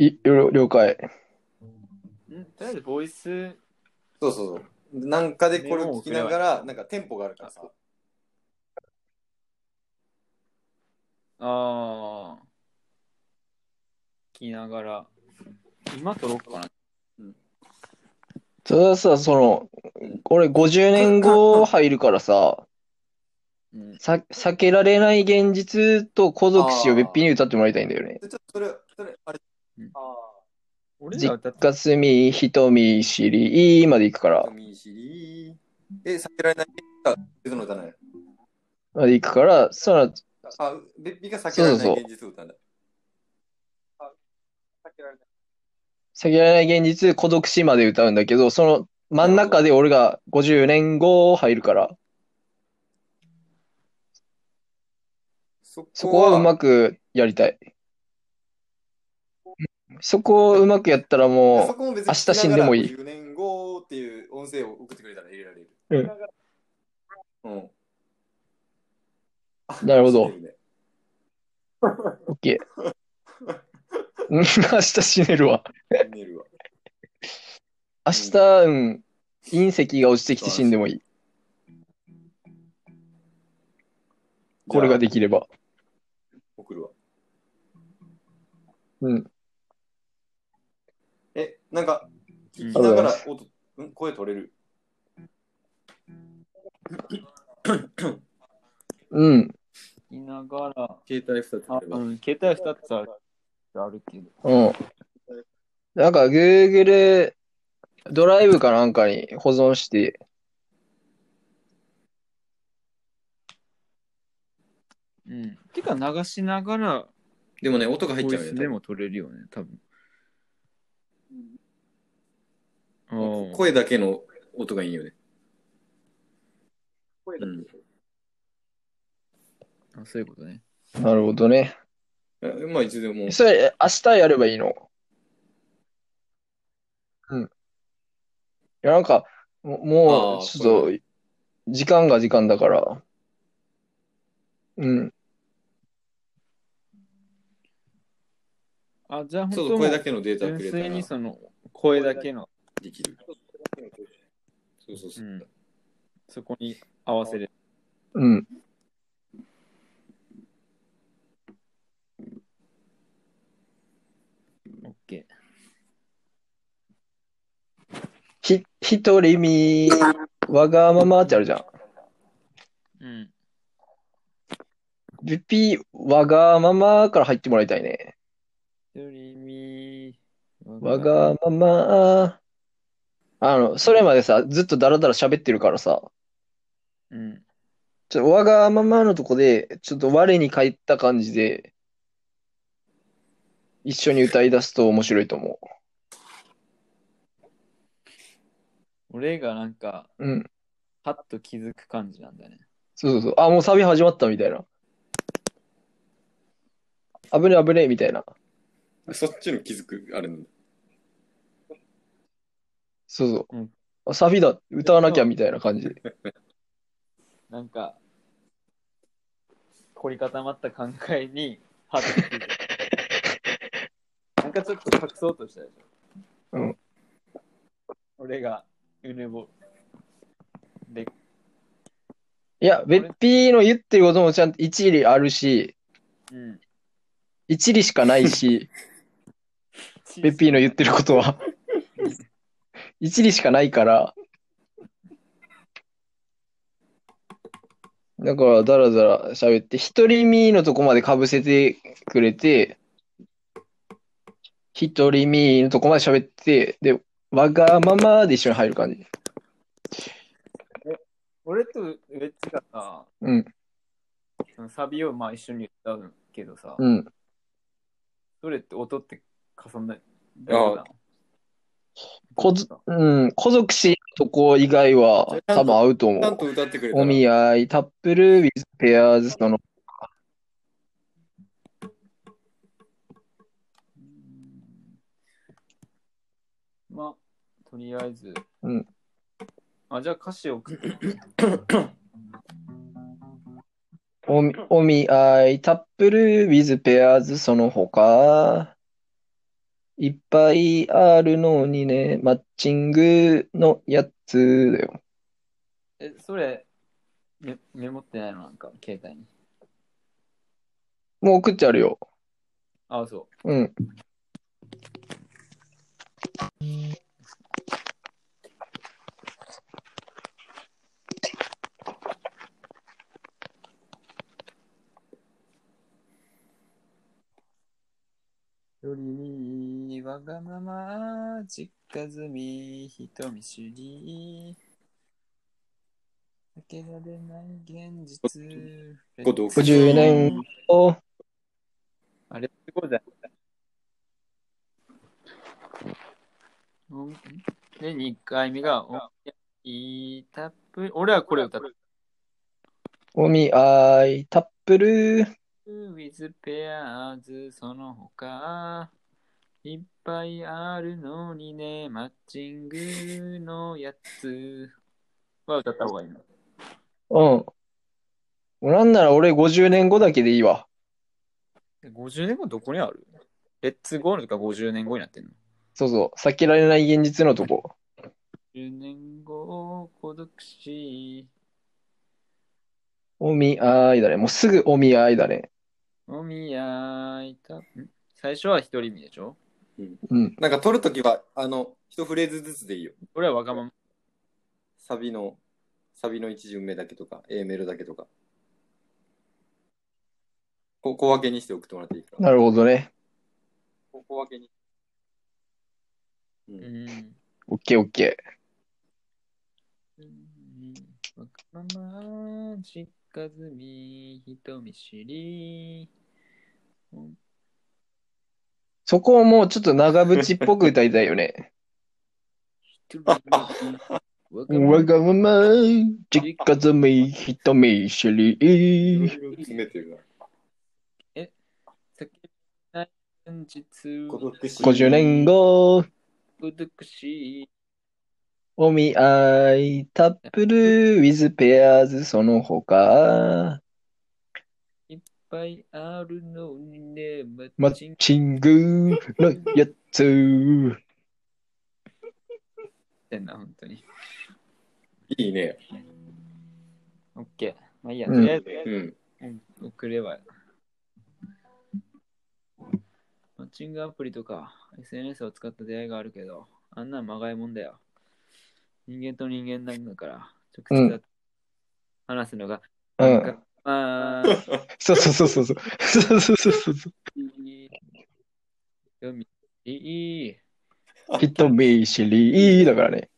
い了了解。んとりあえずボイス、そうそうそう。なんかでこれを聞きながら、なんかテンポがあるからさ。ああ。聞きながら。今撮ろうかな。それはさ、その、俺50年後入るからさ、うん。さ、避けられない現実と孤独死をべっぴに歌ってもらいたいんだよね。でちょっとそれ、それ、あれ。うんあ実俺ら歌って家住み、瞳知り、いいまで行くから見知り。え、避けられないあ、別の歌な？い。まで行くから、その、あ、べっぴが避けられそうそうない現実を歌うんだ。あ、避けられない。避けられない現実、孤独死まで歌うんだけど、その真ん中で俺が50年後入るから、そそこはうまくやりたい。そこをうまくやったらそもこも別に明日死んでもいい10年後っていう音声を送ってくれたら入れられる。うん。うん。なるほど死ねるねう、OK。うん明日死ねるわ。死ねるわ。明日、うん、隕石が落ちてきて死んでもいい。これができれば。送るわ。うん。え、なんか、聞きながら音、うん、声取れる。うん。聞きながら、携帯2つあ、うん、携帯2つあるあるけど。うん。なんか Google ドライブかなんかに保存して、うん。てか流しながら、でもね、音が入っちゃうよね。スでも取れるよね、多分。多分おー声だけの音がいいよね。うん。あそういうことね。なるほどね。えまあ、いつでも。それ、明日やればいいの？うん。いや、なんか、ももう、ちょっと、時間が時間だから。うん。あ、じゃあ本そうそう、声当もうだけのデータく純れたら粋にその声だけの、できる。そうそうそうう。ん、そこに合わせる。うん。オッケひ、一人み、わがままってあるじゃん。ー。うん。ビピ、わがままから入ってもらいたいね。一人み、わがまま。あの、それまでさ、ずっとダラダラ喋ってるからさ、うん。ちょっとわがままのとこで、ちょっと我に返った感じで、一緒に歌い出すと面白いと思俺がなんか、う。うん。パッと気づく感じなんだね。そうそうそう。あ、もうサビ始まったみたいな。危ね危ねみたいな。そっちの気づく、あるんだ。そうそう。うんあサビだ。歌わなきゃみたいな感じで。なんか、凝り固まった考えに、パッと気づく。なんかちょっと隠そうとしたでしょ。うん。俺が、うぬぼ。で、いや、べっぴーの言ってることもちゃんと一理あるし、うん。一理しかないし、べっぴーの言ってることは、一理しかないから、だから、だらだら喋って、一人身のとこまで被せてくれて、一一人身のとこまで喋って、で、わがままで一緒に入る感じ。俺とウェッジがさ、うん、そのサビをまあ一緒に歌うけどさ、うん。それって音って重なる。あこず、うん、孤独死のとこ以外は多分合うと思う。ちゃんと歌ってくれたらお見合い、タップル、ウィズ、ペアーズ、その、うんまあ、とりあえず。うん。あ、じゃあ歌詞を送って。おみお見合い、タップル、ウィズ、ペアーズ、その他、いっぱいあるのにね、マッチングのやつだよ。え、それ、メメモってないの？なんか、携帯に。もう送ってあるよ。あ、そうん。う。よりにわがまま、実家住み、人見知り。避けられない現実。孤独50年後、あれ、すごいだよ。うんで、2回目が、おいいタップ、俺はこれ歌った。お見合い、タップル、with pairs その他いっぱいあるのにねマッチングのやつは歌った方がいいのうん。なんなら俺50年後だけでいいわ。50年後どこにある？レッツゴールとか50年後になってんの？そうそう。避けられない現実のとこ。10年後孤独死お見合いだね。もうすぐお見合いだね。お見合いたん？最初は一人身でしょ？うん。なんか撮るときは、あの、一フレーズずつでいいよ。俺はわがままサビの、サビの一巡目だけとか、A メロだけとか。こ小分けにして送ってもらっていいかな。なるほどね。こ小分けに。う。うんんオッケーオッケうんわがまま実家住み人見知りー。そこをもうちょっと長渕っぽく歌いたいよね。わわがまま、実家住み、人見知り。詰めてるな。避けない現実孤独死。50年後、孤独死お見合い、タップル、ウィズペアーズ、その他、ぱいあるのにねマッチングチングのやつ。ってんな本当にいいね。オッケーまあいいやうんとりあえずうん。うん送ればマッチングアプリとか SNS を使った出会いがあるけどあんなんまがいもんだよ人間と人間なんだから直接話すのが、うん。まあ そうそうそうそう。そう。そうそうそう。そう。いい。人見知りだからね。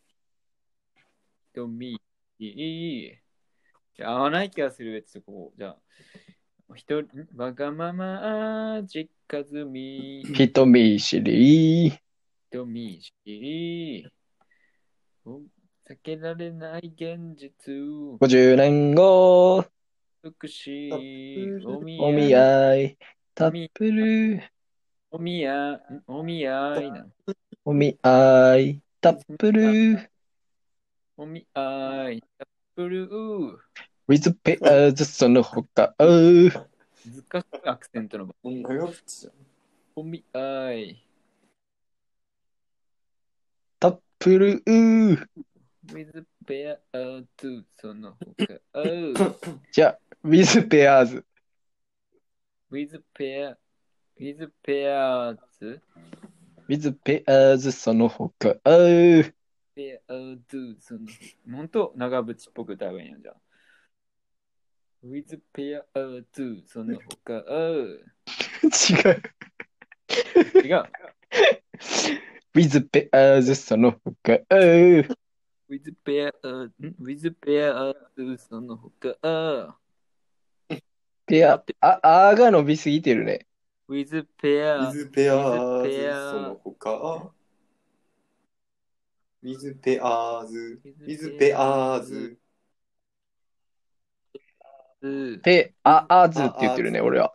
読みいいじゃあ合わない気がするやつこうじゃあ一人わがまま実家住み人見知り。人見知りお避けられない現実50年後、美しいおお見お見合い。合い、タップル、お見合い。お見合いなお見合い、タップル、お見合い。タップル with pairs その他、難しいアクセントのこんなやつじゃん。お見合い。タップル、with ペアアーズ、そのほか。じゃ、ウィズペアーズ。ウィズペア、ウィズペアーズ。ウィズペアーズ、そのほか。ペアーズ、その。ほんと、長渕っぽく食べんやんじゃ。ウィズペアアーズ、そのほか。違う。違う。ウィズペアーズ、そのほか。With pair, ん with pair, その他。ペア、あ、あが伸びすぎてるね。with pair, ウィズペアー with ズ pair その他。ウィズペアーズ、ウィズペアーズ。ペア、アズって言ってるね、俺は。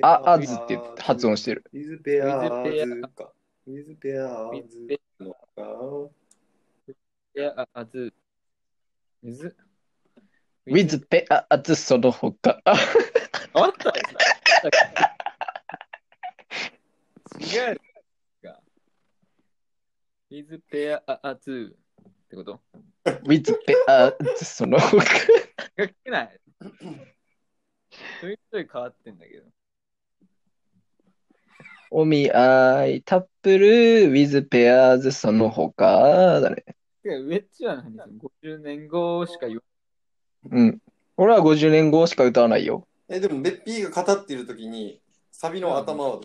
あ、アズって発音してる。ウィズペアーズか。ウィズペアー with ズのか。pair, あず。with with ペアズその他。あった違うか。with あずってこと？with ペアズその他。書けない。ちょいちょい変わってんだけど。お見合い、タップル、with ペアズその他だね。ウェッジは何 ?50 年後しか言わうん。俺は50年後しか歌わないよ。え、でも、ベッピーが語っているときに、サビの頭は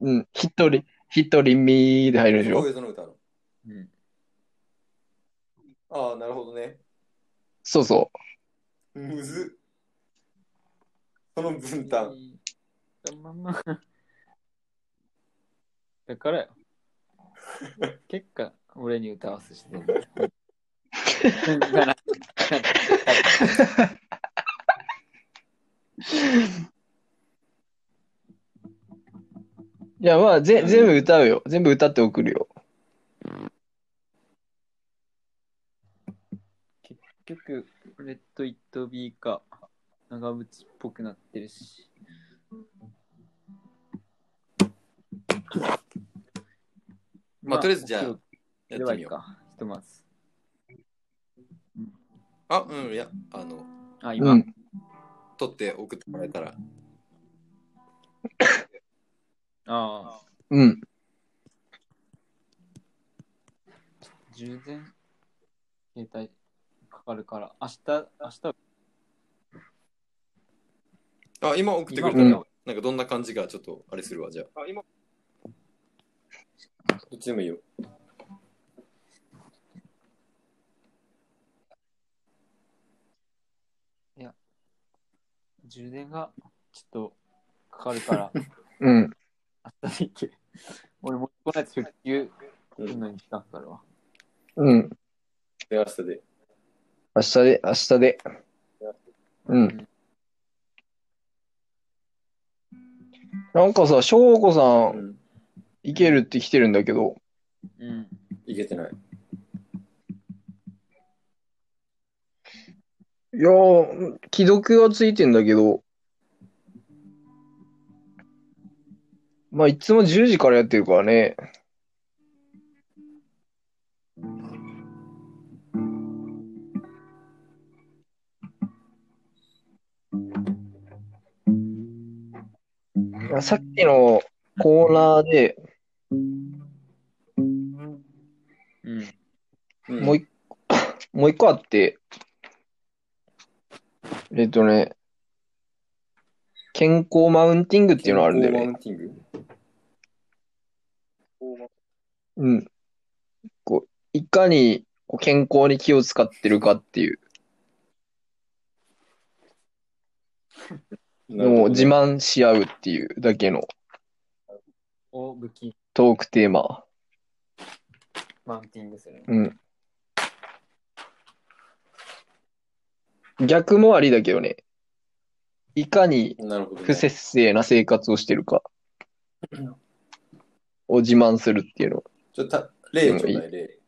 うん。一人、一人みで入るでしょその歌の？うん。ああ、なるほどね。そうそむずっ。その分担。ま まだからよ。結果、俺に歌わせして。いや、まあ、ぜ、全部歌うよ。全部歌って送るよ。結局、レッド・イット・ビーか、長渕っぽくなってるし。まあとりあえずじゃあややってみよう。か。ひとまず。あ、うん、いや、あの、あ、今、うん。撮って送ってもらえたら。ああ、うん。充電、携帯かかるから、明日、明日、あ、今送ってくれた今ら、なんかどんな感じかちょっとあれするわ、じゃあ。あ、今。どっちでもいいよ。充電がちょっとかかるから、うん。明日でいけ。俺もうこのやつ復旧するのに時間かかるわ。うん。で、明日で。明日で、明日で。うん。なんかさ、翔子さ、うんん。いけるって来てるんだけど、うん。いけてない。いやー、既読がついてんだけど、まあ、いつも10時からやってるからね。いやさっきのコーナーでうんもう一個、もう一個あって、えっとね、健康マウンティングっていうのがあるんだよね。マウンティング？うん。こう、いかにこう健康に気を使ってるかっていうのを自慢し合うっていうだけのを武器、トークテーマ。マウンティングする。うん。逆もありだけどね。いかになるほど、ね。不節制な生活をしてるかを自慢するっていうの。ちょっとた、例ちょうだい、例。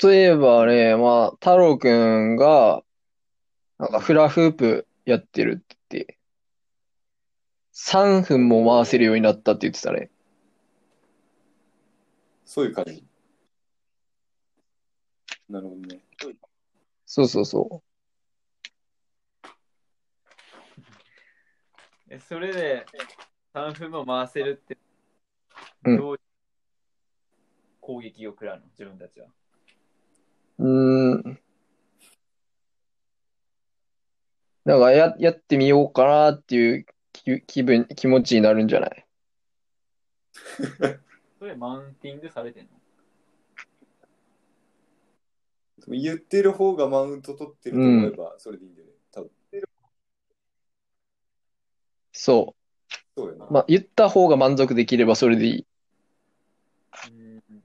例えばね、まあ、太郎くんが、なんかフラフープやってるって言って、3分も回せるようになったって言ってたね。そういう感じ。なるほどね。そうそうそえ、それで3分も回せるって、うんどう攻撃を食らうの？自分たちは。う。うーん。なんかや、やってみようかなっていう気、気分、気持ちになるんじゃない？それマウンティングされてんの？言ってる方がマウント取ってると思えば、それでいいんだよね。多分そそうよな。う。まあ、言った方が満足できればそれでいい。うん。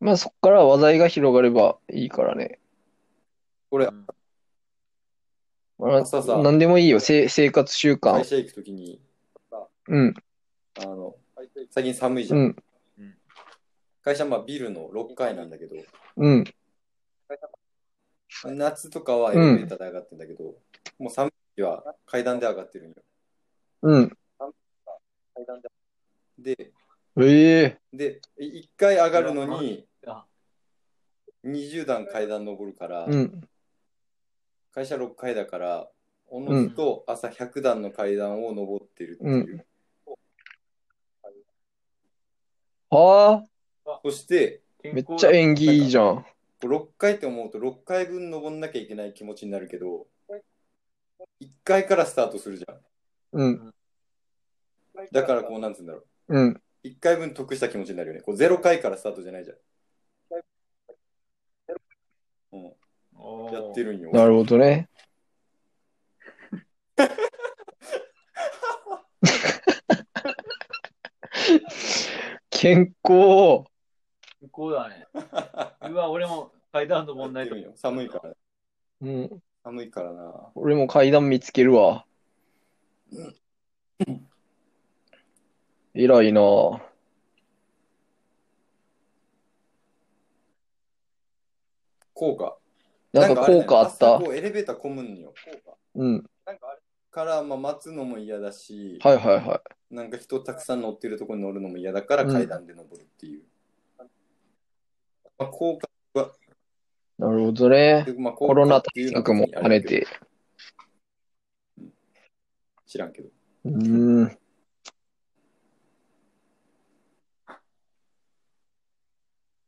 まあ、そっから話題が広がればいいからね。俺、うんまあ、朝さ何でもいいよ。せ生活習慣。会社行くときに、うん、あの、最近寒いじゃ。うんん、会社まあビルの6階なんだけど、うん、夏とかはエレベーターで上がってんだけど、もう寒い時は階段で上がってるんよ。うん。で、ええで、1階上がるのにあ20段階段登るから、うん。会社6階だから、おのずと朝100段の階段を登ってるっていう。はあ、そして、めっちゃ縁起いいじゃん。6階って思うと6階分登んなきゃいけない気持ちになるけど、1階からスタートするじゃん。うん、だからこうなんつうんだろう。うん。1回分得した気持ちになるよね。こう0回からスタートじゃないじゃん。うん、やってるんよ。なるほどね。健康。こうだね。うわ、俺も階段登んないと寒いから。うん。寒いからな。俺も階段見つけるわ。偉いなぁ。効果。なんか効果あった朝こうエレベーター混むんよ。うん。から、まあ、待つのも嫌だし、はいはいはなんか人たくさん乗ってるところに乗るのも嫌だからうん階段で登るっていう。まあ、効果は、い。なるほどね。まあ、コロナ対策も兼ねて。知らんけど。うーん。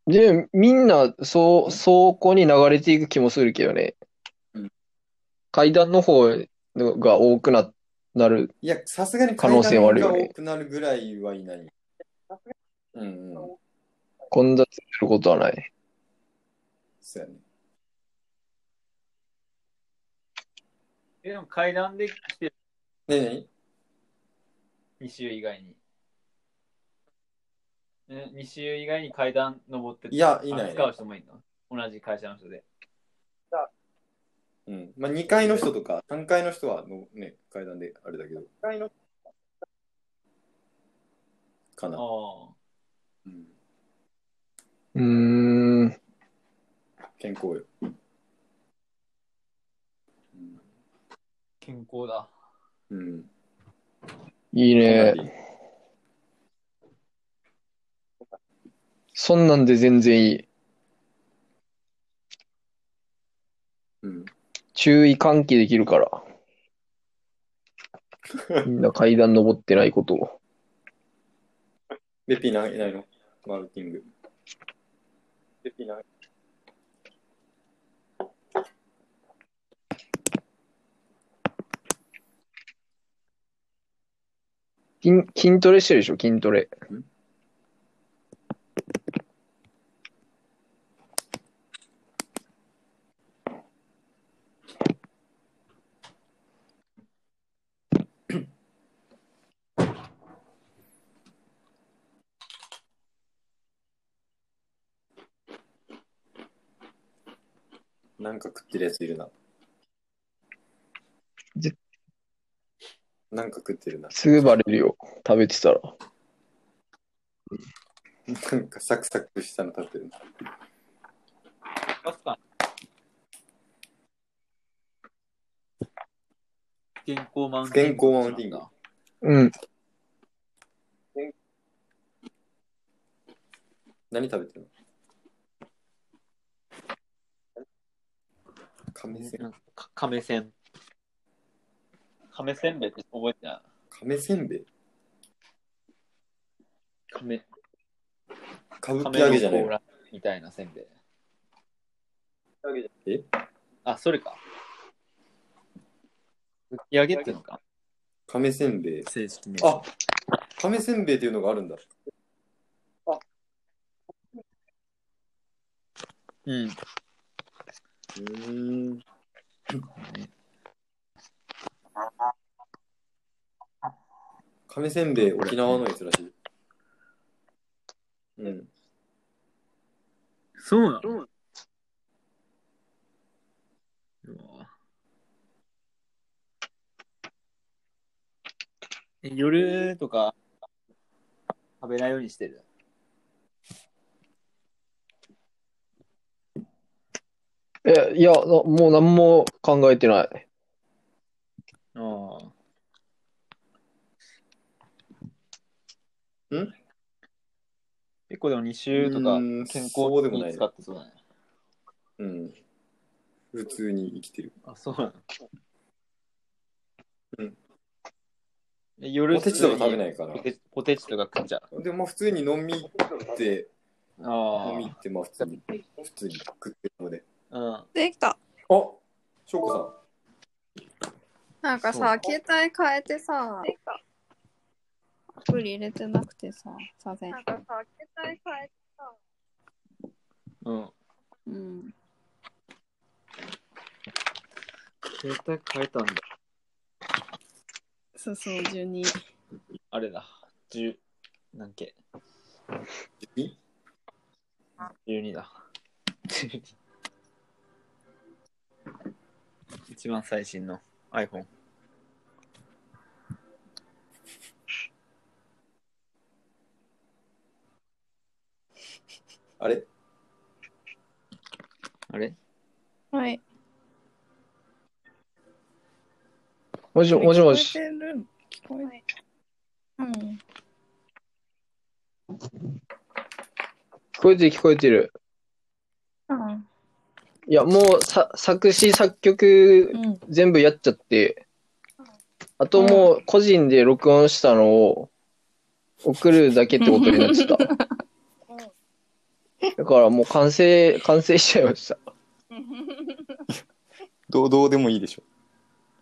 で、みんな、そう、そこに流れていく気もするけどねうん。階段の方が多くな、なる。いや、さすがに可能性はあるよね階段が多くなるぐらいはいない。うんうん。混雑することはない。そうやね。え、でも階段で来てる、ねえね2週以外に。え2週以外に階段登っていやいないねあ使う人もいるの？同じ会社の人で。えうん。まあ、2階の人とか3階の人はの、ね、階段であれだけど。かあな。あ。うん、うーん。健康よ。うん健康だ。うん。いいね。そんなんで全然いい。うん。注意喚起できるから。みんな階段登ってないことを。ベッピーないないの？マウンティング。ベッピーない筋、筋トレしてるでしょ、筋トレ。なんか食ってるやついるなぜ。なんか食ってるな。すぐバレるよ。食べてたら。なんかサクサクしたの食ってるな。確かに。健康マウンティン康マウンティングうん。何食べてるの？亀せん亀せん。亀せんべいって覚えてない？亀せんべい亀、歌舞伎亀揚げじゃないのの甲羅みたいなせんべい。え？あ、それか。揚げっていうのか？亀せんべい。正式名あ亀せんべいっていうのがあるんだ。うん。うーん。亀せんべい、沖縄のやつらしい。うん。そうなの？うわえ夜とか食べないようにしてる？え、いや、なもう何も考えてない。ああ。ん？結構でも2週とかうーん健康そうでもないに使ってそうだね。うん。普通に生きてる。あ、そうなのうん。え夜ポテチとか食べないからポ。テチポテチとか食っちゃう。でもまあ普通に飲み行って、あ飲み行って、まあ普通に、普通に食ってるので。あ。うん。できた。あしょうこなんかさ、携帯変えてさ、アプリ入れてなくてさ、させん。なんかさ、携帯変えてさ、うん。うん。携帯変えたんだ。そうそう、12。あれだ。10、何件さん。い ?12 だ。12。一番最新の iPhone。あれ？あれ？はい。もしもし？もし聞こ。えてる？聞こえうん。聞こえてる聞こえてる。うん。いや、もうさ作詞作曲うん。全部やっちゃって、あともう個人で録音したのを送るだけってことになってた。だからもう完成、完成しちゃいました。どうどうでもいいでしょ。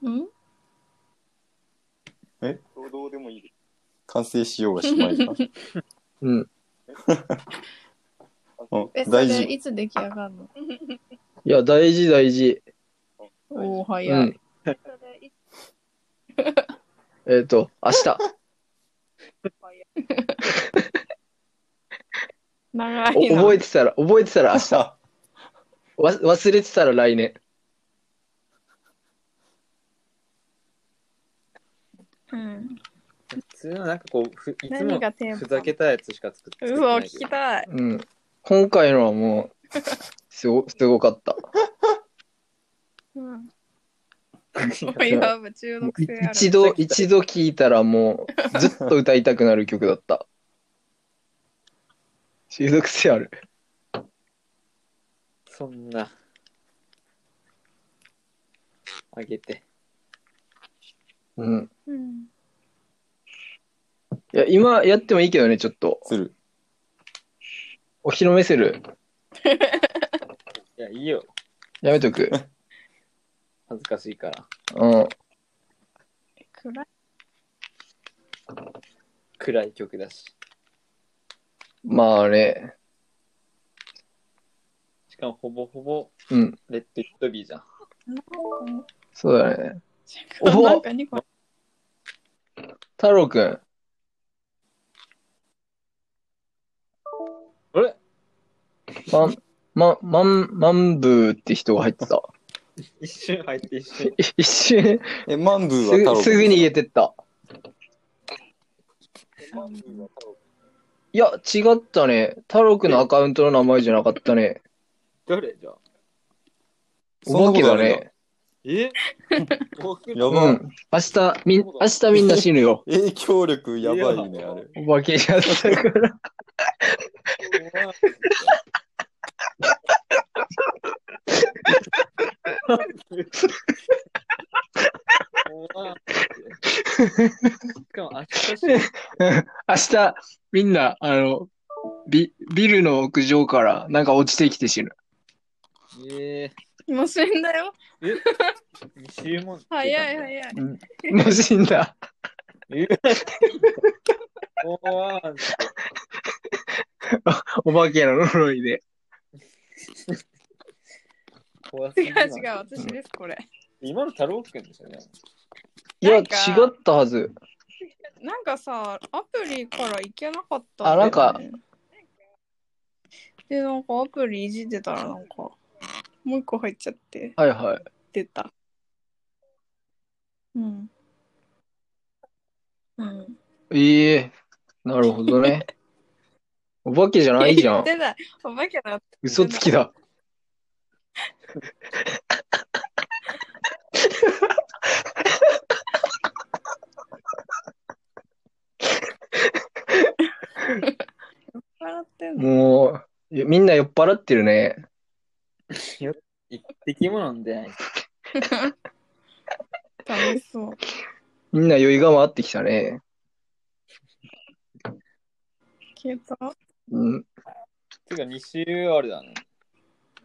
うん？え？どうどうでもいいで完成しようがしまいか。うん。うん大事。れいつ出来上がるの？いや、大事大事。おお、う早い。ん。えっ、と、明日。お 長いな。覚えてたら、覚えてたら明日。わ忘れてたら来年。うん。普通のなんかこう、ふいつも何がテーマふざけたやつしか作ってうわ、聞きたい。うん。今回のはもう、すご、すごかった。うん。いや、中毒性ある。一度、一度聞いたらもう、ずっと歌いたくなる曲だった。中毒性ある。そんな。あげて。うん。うん。いや、今やってもいいけどね、ちょっと。する。お披露目する。いや、いいよ。やめとく。恥ずかしいから。うん。暗い。暗い曲だし。まあね。しかもほぼほぼ、うん。レッド・イット・ビーじゃん。そうだね。お なんかニコ太郎くん。あれ？ま、まん、まんぶーって人が入ってた。一瞬入って一瞬。一瞬、え、マンブーすは太郎ぐ、すぐ逃げてった。いや、違ったね。太郎くんのアカウントの名前じゃなかったね。誰じゃ？お化けだね。え？僕 やばうん。明日、みん、明日みんな死ぬよ。影響力やばいね、あれ。お化けじゃったから。しかも明日し 明日、みんな、あの、ビ、ビルの屋上からなんか落ちてきて死ぬ。えもう死んだよ。ー、え？死ぬもん。早い早い。もう死んだ。え？怖い。お化けの呪いで。怖すぎる違う違う、私です、これ。今の太郎くんですよね。いや、違ったはず。なんかさ、アプリからいけなかったあなんか。で、なんかアプリいじってたら、なんか、もう一個入っちゃって、はいはい。出た。うん。うん。ええなるほどね。お化けじゃないじゃん。言ってない。お化けだ。嘘つきだ。笑ってんの？もう、いやみんな酔っ払ってるね。一滴も飲んでない。楽しそう。みんな酔いが回ってきたね。消えた？うん。てか、2週あれだね。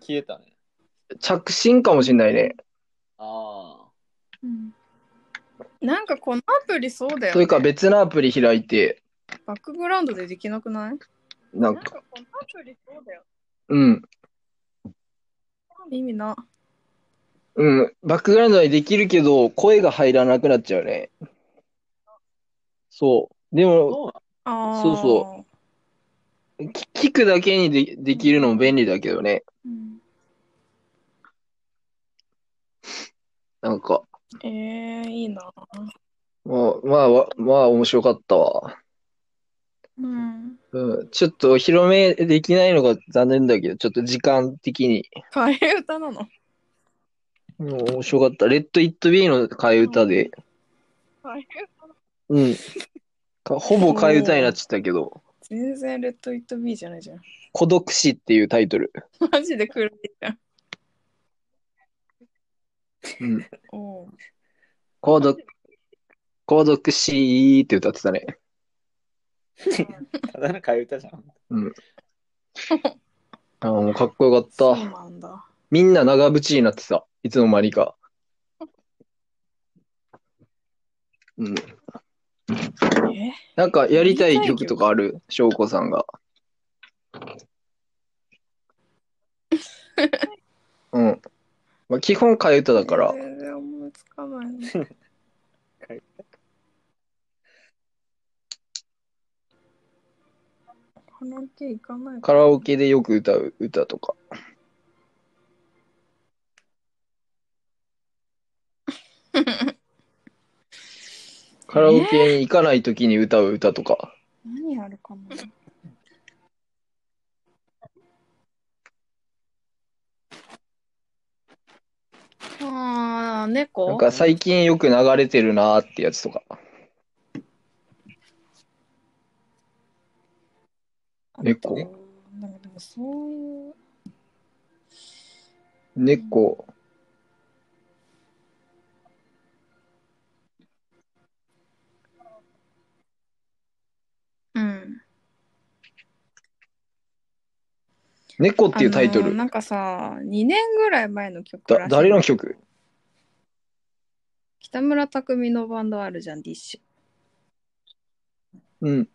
消えたね。着信かもしんないね。あうん。なんかこのアプリそうだよ、ね。それか別のアプリ開いて、バックグラウンドでできなくない？なんか、かこのアプリそうだよ。うん。意味な。うん。バックグラウンドにできるけど、声が入らなくなっちゃうね。そう。であ。も、そうなああ。。そうそうき聞くだけにでできるのも便利だけどね。うん、なんか、えー、いいな。まあ、まあ、わまあ、面白かったわ。うん。うん。ちょっとお披露目できないのが残念だけど、ちょっと時間的に。替え歌なの？うん、面白かった。レッド・イット・ビーの替え歌で。替え歌うん。かほぼ替え歌になっちゃったけど、全然レッド・イット・ビーじゃないじゃん。孤独死っていうタイトル。マジで狂いじゃん。うん。おう孤独、孤独死って歌ってたね。ただの替え歌じゃん。ああ、もうかっこよかっそうた。なんだ。みんな長渕になってた。いつの間にか。うん。え？なんかやりたい曲とかある？翔子さんが。うん。まあ、基本替え歌だから。全然思いつかないの。替えカラオケ行かないカラオケでよく歌う歌とか。カラオケに行かないときに歌う歌とか。何やるかなあー、なん猫か最近よく流れてるなーってやつとか。猫？なんかでもそういう。猫。うん。猫っていうタイトル。あのーなんかさ、2年ぐらい前の曲らだ、しい誰の曲？北村匠海のバンドあるじゃん、ディッシうん。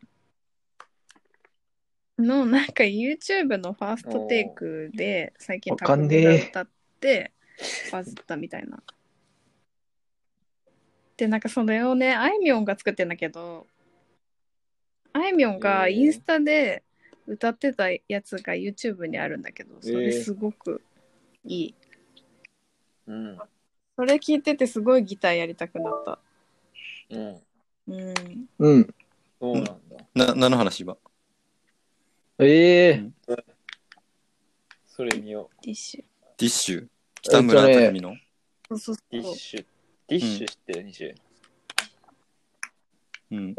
ュ。の、なんか YouTube のファーストテイクで最近わかんねえ匠が歌ってバズったみたいな。で、なんかそれをね、あいみょんが作ってんだけど、あいみょんがインスタで歌ってたやつが YouTube にあるんだけど、それすごくいい。うん。それ聞いててすごいギターやりたくなった。うん。うん。うん。そうなんだ。な、何の話今ええそれ見よティッシュ。ディッシュ？北村匠海の、そうそうう。ディッ。シュ。ディッシュ知ってる、西うん。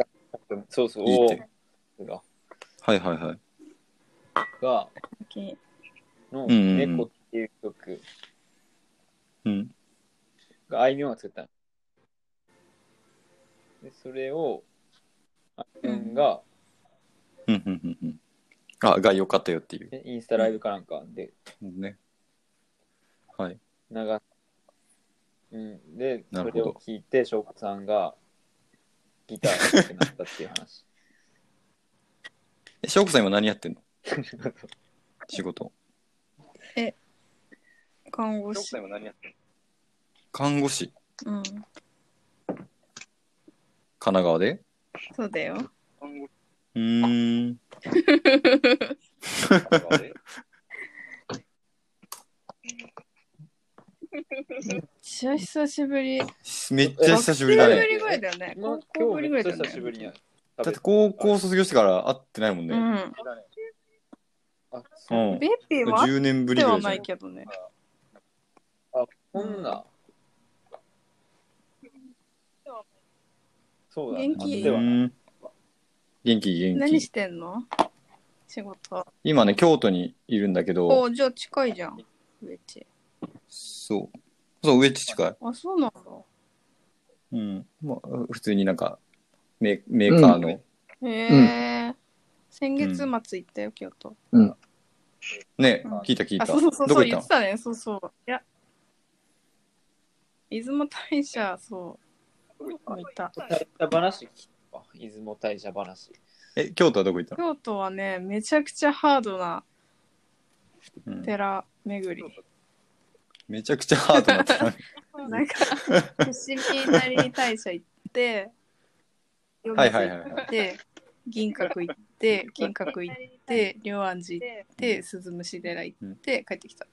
そうそう。いいっておーが、はいはいはい。が、の猫っていう曲うん。があいみょんが作ったの。で、それを、あいみょんが、うんうんうんうん。あ、が良かったよっていう。えインスタライブかなんかでね。はい。流す。うん、で、それなるほどを聞いて、翔子さんがギターが上手くなったっていう話。え、翔子さん今何やってんの？仕事。看護師。今何やってんの？看護師。うん。神奈川で？そうだよ。うーん。めっちゃ久しぶり。めっちゃ久しぶりだね。りぐらいだよね。今高校ぶりぐらいだよね。会だって高校卒業してから会ってないもんね。うん。あ、うそう。ん。ベッピーはあっ10年ぶりてはなぐらいじゃんい？けどね。あ、こんな。そうだね。元気ではないうん元気元気何し。てんの？仕事。今ね、京都にいるんだけど、おじゃあ近いじゃん。うち。そう。そう、上地近い。あ、そうなんだ。うん。まあ、普通になんか、メメーカーの、へえ。先月末行ったよ、京都。ねうん、聞いた聞いた。あ、そうそうそう、どこそう行ったの？言ってたね。そうそう。いや。出雲大社、そう。見た。大社話出雲大社話。え、京都はどこ行ったの？京都はね、めちゃくちゃハードなうん寺巡り。めちゃくちゃハードなったね。なんか、伏見稲荷大社行って、はいはいはい行って、銀閣行って、銀閣行って、龍安寺行って、鈴虫寺行って、帰ってきた。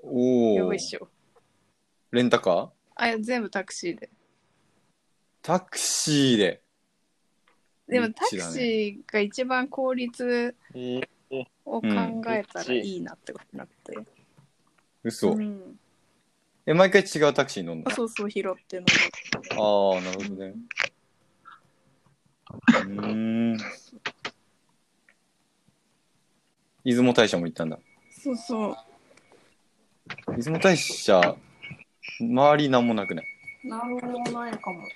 おおよい。しょ。レンタカー？あ、いや全部タクシーで。タクシーで。でもタクシーが一番効率えー、を考えたらいいなってことになって。嘘。うんえ、毎回違うタクシー乗んの？あそうそう、拾っての。ああ、なるほどね。うーん。出雲大社も行ったんだ。そうそう。出雲大社、周りなんもなくないなんもないかも。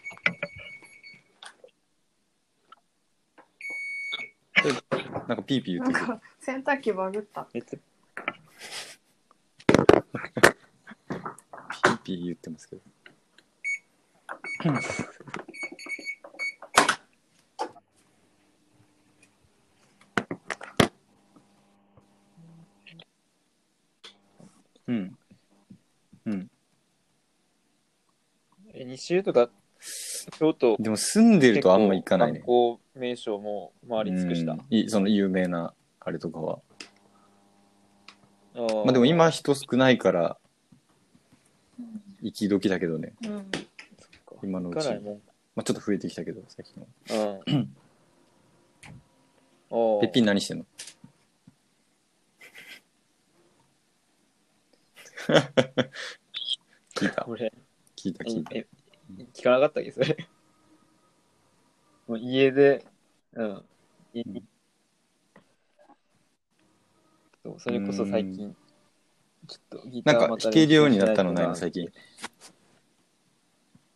なんかピーピー言ってる洗濯機バグった。めっちゃピーピー言ってますけど。え2週とか、京都、でも住んでるとあんま行かないね観光名所も回り尽くした。うんいその有名なあれとかは。まあでも今人少ないから、行き時だけどね。うん。今のうち。行かないもん。まあちょっと増えてきたけど、最近は。うん。おーペッピン何してんの？聞いた聞いた聞いた。え、聞かなかったっけ、それ。もう家で、うん。そうそれこそ最近、ちょっとギタなんか弾けるようになったのないの？最近。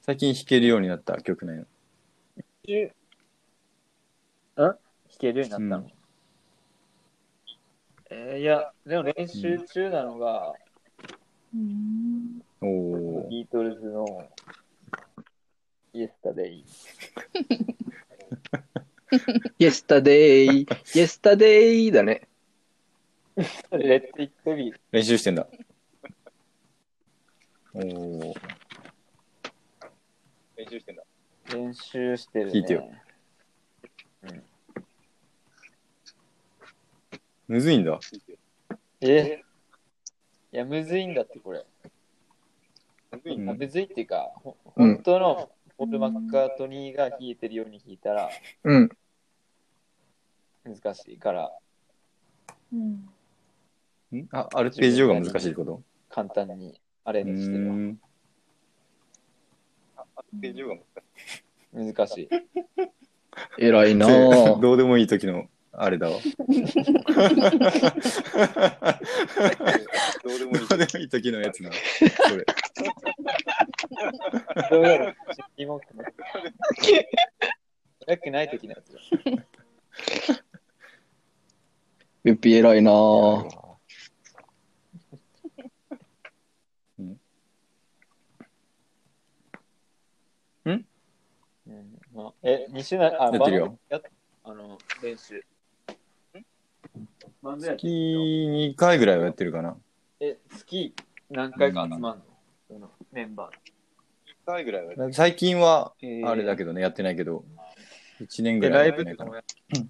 最近弾けるようになった曲ないの？練習あ弾けるようになったの、うんえーいや、でも練習中なのが、うん。おおー。ビートルズのイエスタデイ。イエスタデイ、イエスタデイだね。レッツ・イット・ビー。練習してんだ。おお。練習してんだ。練習してる、ね。聞いてよむずいんだ。え？いや、むずいんだって、これ。うんあむずいっていうか、ほうん本当のポール・マッカートニーが弾いてるように弾いたらうん。難しいから、うん。んあ、アルペジオが難しいってこと？簡単にアレうンジしてるわ。ーん。アルペジオが難しい。偉 いな。ぁ。どうでもいい時のあれだわ。どうでもいい時のやつな。それ。どうやるキモくないよくない時のやつだ。ゆっぴ偉いなぁ。うんあえ、西成、あ、やってるよあの、練習。バンドやっ月2回ぐらいはやってるかな。え、月何回か集まんの？そのメンバ回ぐらいは最近は、ー。あれだけどね、やってないけど、1年ぐで、らいライブはやってないかな。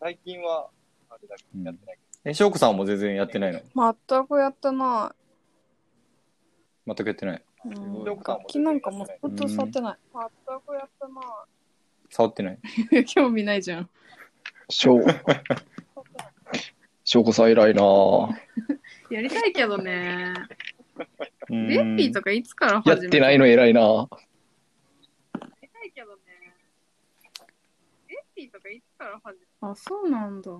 最近は、あれだけどやってないえ、翔子さんも全然やってないの？全くやってな全くやってない。い。うんごい楽器なんかもうほんと触ってない。全くやってな触ってない。い。興味ないじゃん。し ょう。しょうこさん偉いなぁ。やりたいけどね。うレッピーとかいつからや始めてないの偉いなぁ。やりたいけどね。レッピーとかいつから始めたあ、そうなんだ。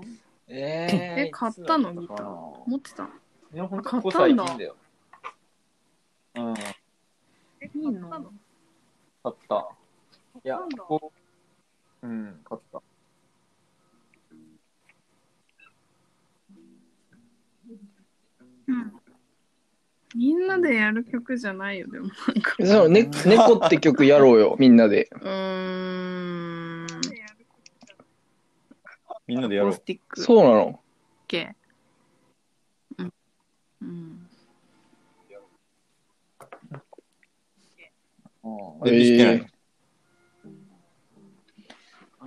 ええ買ったのギター？ー持ってたいや、ほんと買ここったんだ最近だよ。うん、買いいの？った。いや買ったんだ、ここ、うん、買った。みんなでやる曲じゃないよ、でもなんか。そのね、猫って曲やろうよ、みんなで。うーん。みんなでやろうアコース。ティックそうなの系。うん。うん。あ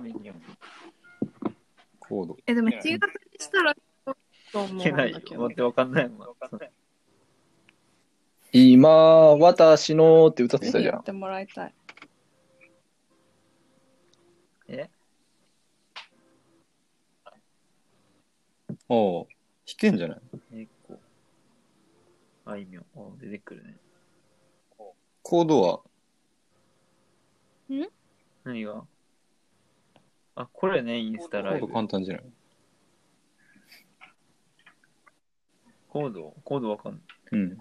いいよコード。え、でも7月にしたらいけないよ。だけど待っ。てわかんないもん。今、私のって歌ってたじゃん。やってもらいたい。え？おう弾けんじゃない？猫。あいみょん。あ出てくるね。コードは、何が？あ、これね、インスタコードライブ。簡単じゃない？コードコードわかんない。うん。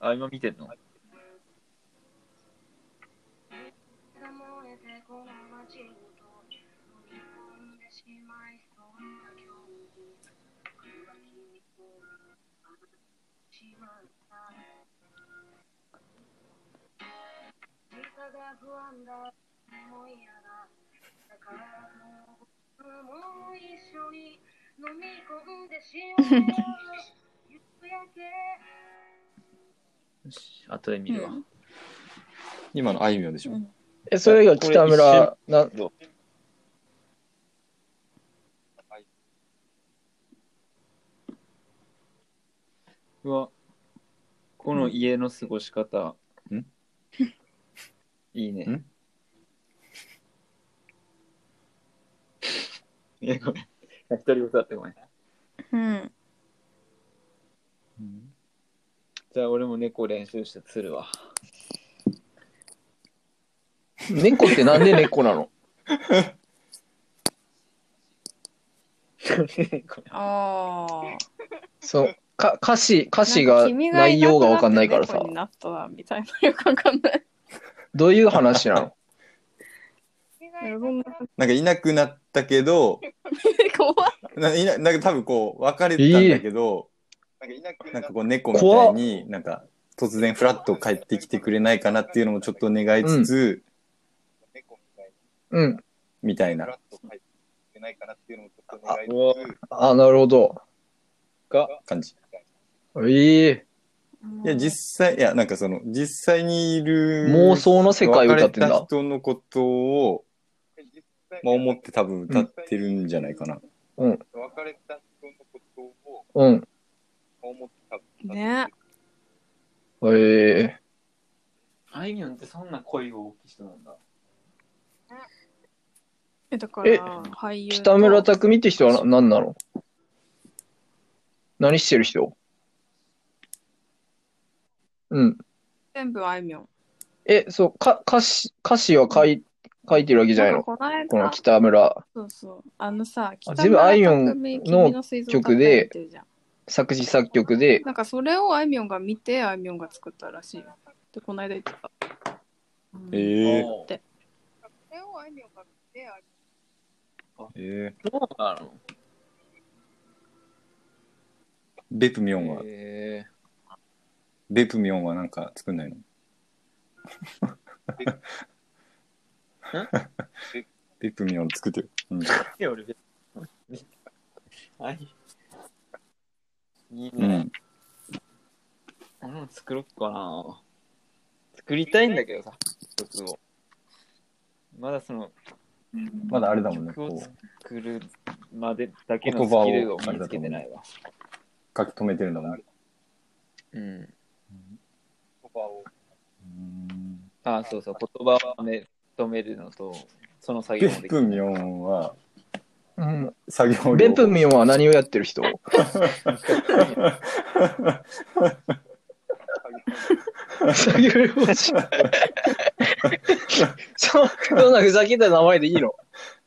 あ、今見てんの？よし、後で見るわ。うん今のあいみょんでしょ。うんえ、それが北村、な、う？わ、この家の過ごし方。ん？いいねん？いや、ごめん。一人歌ってごめん。うん。じゃあ俺も猫練習して釣るわ。猫ってなんで猫なの？ああ。そう、か、歌詞、歌詞が内容がわかんないからさ猫、になったわみたいなよくわかんない。どういう話なの？ななんかいなくなったけど、怖い。ないななんか多分こう、別れたんだけど、なんかこう猫みたいになんか突然フラッと帰ってきてくれないかなっていうのもちょっと願いつつ、うん。みたいな。うわあ、なるほど。が、感じ。ええいや、実際、いや、なんかその、実際にいる、妄想の世界歌ってんだ別れた人のことを、まあ、思って多分歌ってるんじゃないかな。うん。別れた人のことをうん。思って多分ね。ええあいみょんってそんな声を大きい人なんだ。え、だから、え俳優と。北村匠海って人はな何なの？何してる人？うん。全部あいみょん。え、そう、か、歌詞、歌詞は書い、書いてるわけじゃないの？ここの北村。そうそう。あのさ、あ全部あいみょんのの曲で作詞作曲で、なんかそれをあいみょんが見て、あいみょんが作ったらしいよ。で、この間言ってた。うん。ええおーそれをあいみょんが見て、あいえー、そうなの？ベプミョンは、えベプミョンはなんか作んないの？ベプミョン作ってる。うん。ー、いや俺別にはい。いいうね。ん。うん、作ろっかな。作りたいんだけどさ、一つを。まだその、まだあれだもんね。曲を作るまでだけのス言葉をキルを身につけてないわ。書き留めてるんだもんね。うん。うんあ、そうそう、言葉をめ止めるのと、その作業ベもできる。プミョンはうん。作業量ベプミョンは何をやってる人？作業用紙。そそんなふざけた名前でいいの？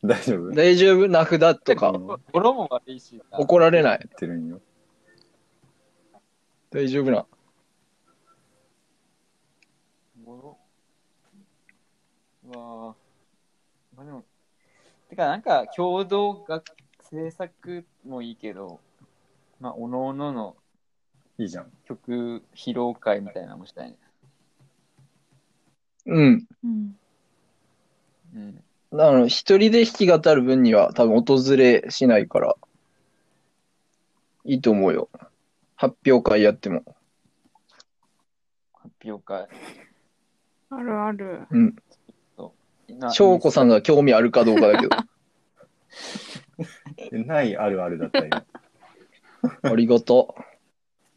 大丈夫大丈夫？名札とかうん語呂も悪いし、怒られない。やってるんよ。大丈夫な。語呂は、まあでも、てかなんか共同学制作もいいけど、まあ、おのおののいいじゃん。曲披露会みたいなのもしたいね。うん。うん。うん。あの、一人で弾き語る分には多分訪れしないから、いいと思うよ。発表会やっても。発表会。あるある。な翔子さんが興味あるかどうかだけど。え ないあるあるだったよ。ありがと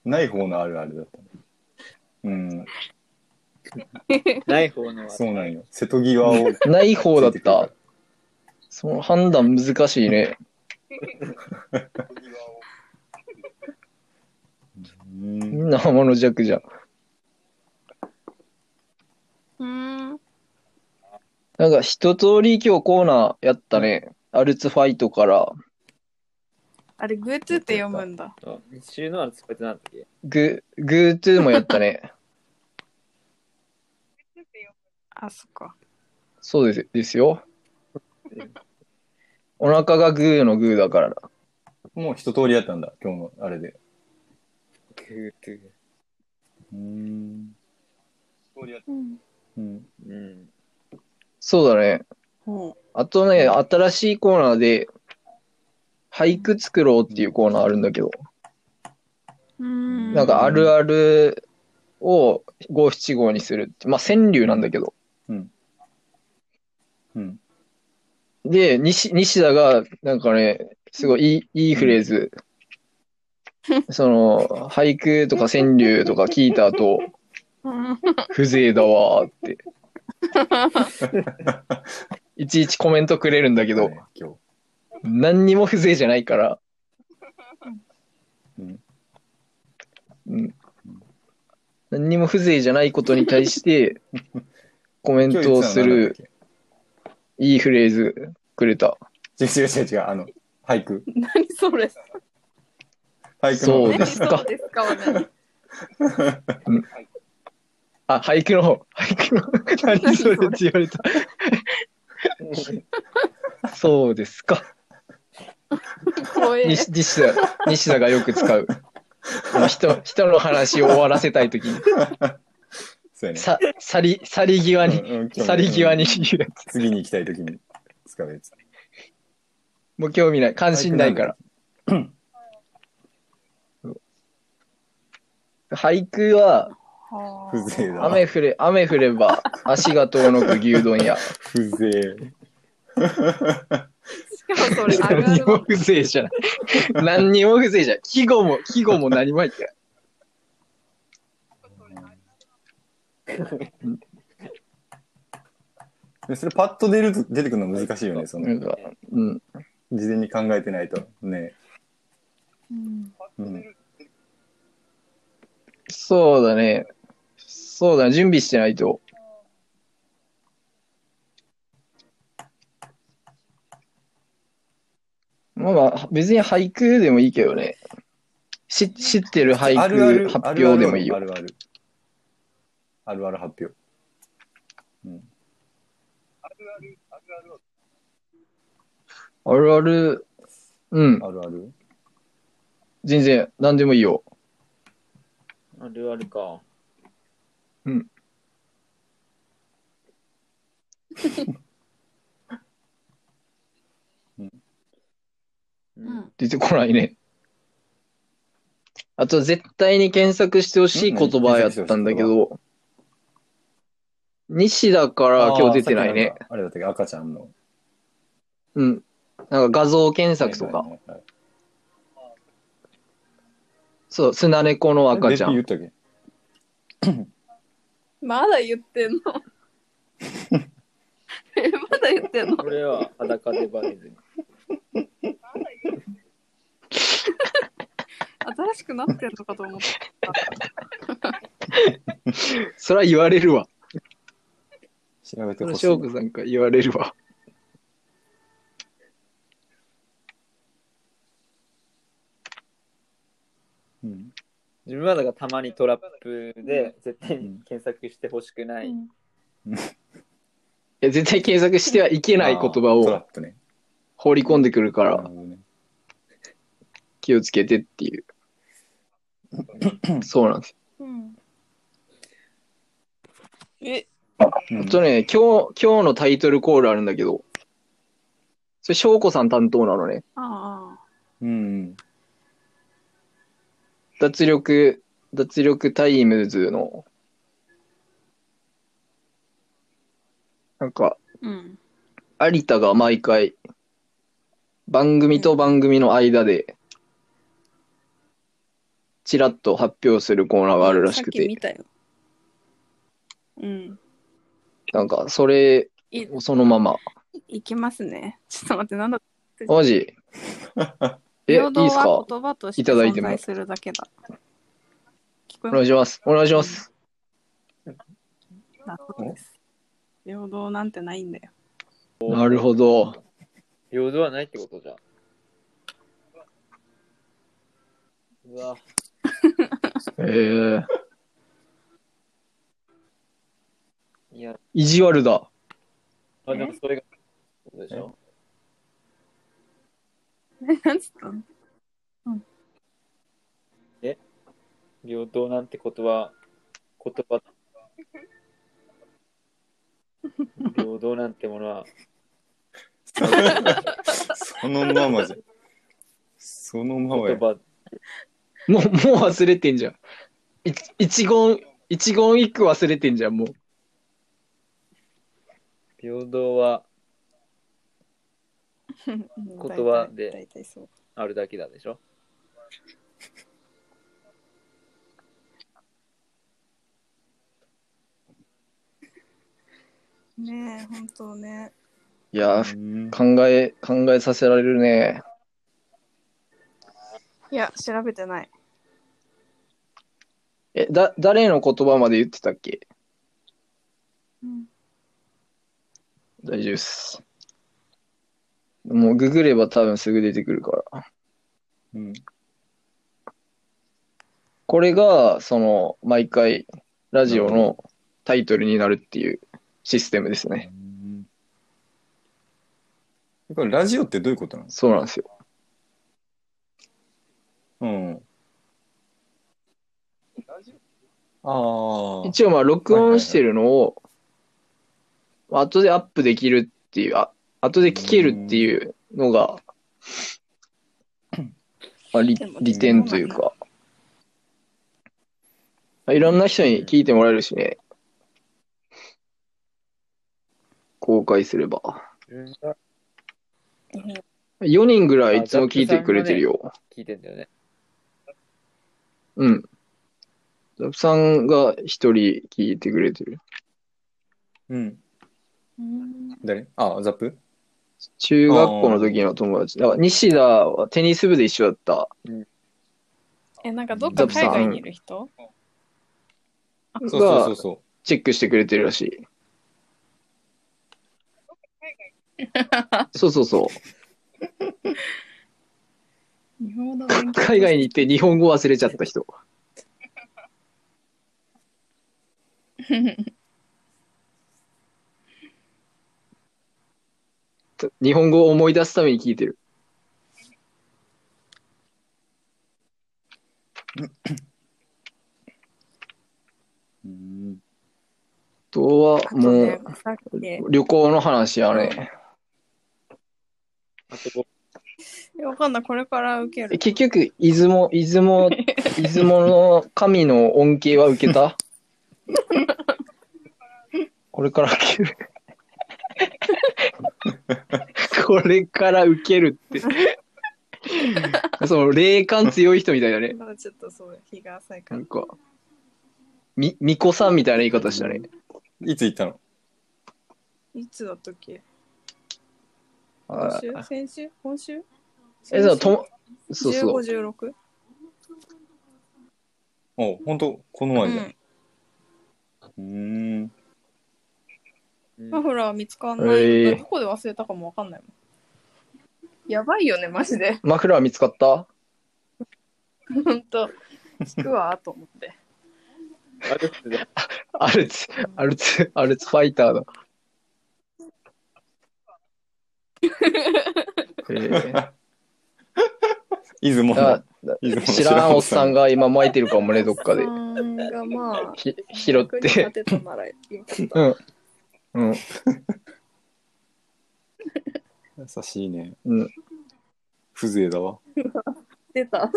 ない方のあるあるだった。うん、ない方のはそうなんよ。瀬戸際を。う。ない方だった。その判断難しいね。うんみんな天の弱じゃん。うん。なんか一通り今日コーナーやったね。アルツファイトから、あれ、グーツって読むんだ。あ日中のあれ使ってなんだっけ？グ、グートゥーもやったね。あ、そっか。そうですですよ。お腹がグーのグーだからだ。もう一通りやったんだ、今日のあれで。グートゥうん。うん。うん。うん。そうだね。ほあとね、新しいコーナーで、俳句作ろうっていうコーナーあるんだけど、う。うん。なんかあるあるを五七五にするって。まあ川柳なんだけど。うん。で、西、西田が、なんかね、すごいいい、いいフレーズ。その、俳句とか川柳とか聞いた後、うん。風情だわーって。いちいちコメントくれるんだけど、ね今日。何にも風情じゃないから、うん。うん。何にも風情じゃないことに対して、コメントをする、いいフレーズくれた。違う違う違う違う、あの、俳句。何それ？俳句の何そうですかそうですか？は何 あ、俳句の方。俳句の、何それって言われた。そうですか。怖え。西西田、西田がよく使う。あの人、人の話を終わらせたいときに、そうやね。さ、去り、去り際に、うんうん去り際に言うやつ。次に行きたいときに使うやつ。もう興味ない。関心ないから。俳句は、はあ風情だわ。雨降れ、雨降れば足が遠のく牛丼屋。風情。しかもそれあるあ何もるも風情じゃない。何にも風情じゃない。季語も、季語も何も入ってない。で それパッと出ると出てくるの難しいよね、その、なんか、うん。事前に考えてないと。ね。うんうん。そうだね。そうだね。準備してないと。まあまあ、別に俳句でもいいけどね。し知ってる俳あるある句発表でもいいよ。あるある。あるある発表。うん。あるある、うん、あるある全然、何でもいいよ。あるあるか。うん。ううん。出てこないね。あと、絶対に検索してほしい言葉やったんだけど、西田から今日出てないね。あれだったっけ赤ちゃんの。うん。なんか画像検索とか。はいはいはいそう、スナネコの赤ちゃん。まだ言ってんの？え まだ言ってんの？これは裸でバレずに。新しくなってんのかと思った。それは言われるわ。調べてそれほしい。翔子さんから言われるわ。うん自分はだからたまにトラップで絶対に検索してほしくない。いや絶対検索してはいけない言葉トラをップね。放り込んでくるからなるほどね気をつけてっていう。そうなんですよ。うん。え、うんあとね、今日、今日のタイトルコールあるんだけど、それ翔子さん担当なのね。ああ。うん。脱力、脱力タイムズの、なんか、うん。有田が毎回、番組と番組の間で、ちらっと発表するコーナーがあるらしくさっきて、見たよ。うん。なんか、それいをそのまま、いきますね。ちょっと待って、なんだ？マジ？平等ですか？は言葉としていただいても存在するだけだ。お願いします。お願いします。平等なんてないんだよ。なるほど。平等はないってことじゃん。うわ、えー、いや、意地悪だ。あでもそれが、そうでしょ。え、なんつったの？平等なんて言葉、言葉、平等なんてものは、そのままじゃ。そのままや。言葉、もう、もう忘れてんじゃん。い一言、一言一句忘れてんじゃん、もう。平等は言葉で。あるだけだでしょ？ねえ、本当ね。いや考え、考えさせられるね。いや、調べてない。え、だ、誰の言葉まで言ってたっけ？うん大丈夫っす。もうググれば多分すぐ出てくるから。うんこれが、その、毎回、ラジオのタイトルになるっていうシステムですね。これラジオってどういうことなんですそうなんですよ。かうん。ああ。一応まあ、録音してるのを、まあ後でアップできるっていう、あ後で聞けるっていうのが、まあ、利利点というか、まあいろんな人に聞いてもらえるしね、公開すれば。自分が4人ぐらいいつも聞いてくれてるよ。聞いてんだよね。うん。ザプさんが一人聞いてくれてる。うん。うん誰？あ、ザップ？中学校の時の友達。だから西田はテニス部で一緒だった。え、なんかどっか海外にいる人？そうそうそうそチェックしてくれてるらしい。そうそうそ 日本語う。勉強海外に行って日本語忘れちゃった人。日本語を思い出すために聞いてる。うん。あとは、もねう、、旅行の話やね。あとごえわかんない、これから受ける。結局、出雲、出雲、出雲の神の恩恵は受けた？これから受ける。これから受けるって。その霊感強い人みたいだね。まだちょっとそう、日が浅いから。なんか、み、みこさんみたいな言い方したね。いつ行ったの？いつだったっけ？あ今週？先週？今週？え、そう、とも、そうそう。15、16? お本当この前だ。うん。うーん。うんマフラー見つかんない。えーどこで忘れたかもわかんないもん。やばいよね、マジで。マフラー見つかった？ほんと。聞くわ、と思って。あれってねアルツ、アルツ、アルツファイターだ。えー出雲だの。出雲の知らんおっさんが今巻いてるかもね、どっかでがまあ、ひ拾って役に立。てたならよかった。うん。うん。優しいね。うん。風情だわ。出た。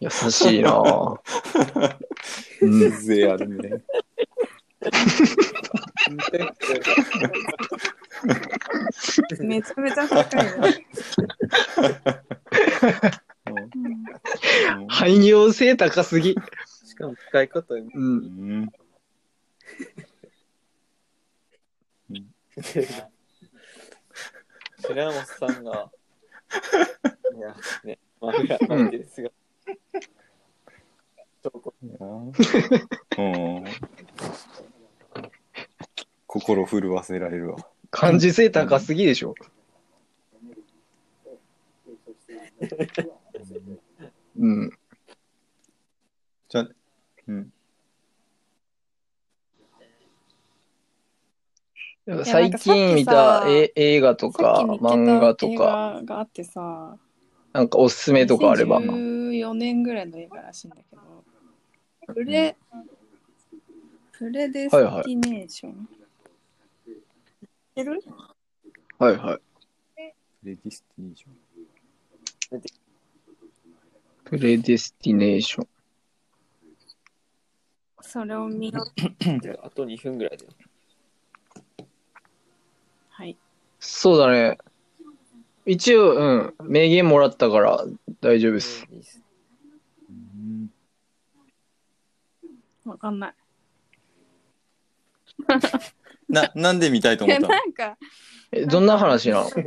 優しいなぁ。うん。風情あるね。めちゃめちゃ高いね。うんうん汎用性高すぎ。しかも深いことにう。うんん。知らんおっさんが、いや、ね、マフラー巻いてる姿。ちょっとうん。心震わせられるわ。感受性高すぎでしょ。うん。じゃあ、うん。最近見たえ映画とか漫画と映か、画があってさ、なんかおすすめとかあれば。2014年ぐらいの映画らしいんだけど、プレ、プレデスティネーション。知ってる？はいはい。プレデスティネーション。プレデスティネーション。それを見よう。あと2分ぐらいだよ。はい。そうだね。一応、うん。名言もらったから大丈夫です。わかんない。な、なんで見たいと思ったの？なんか、え、どんな話なの？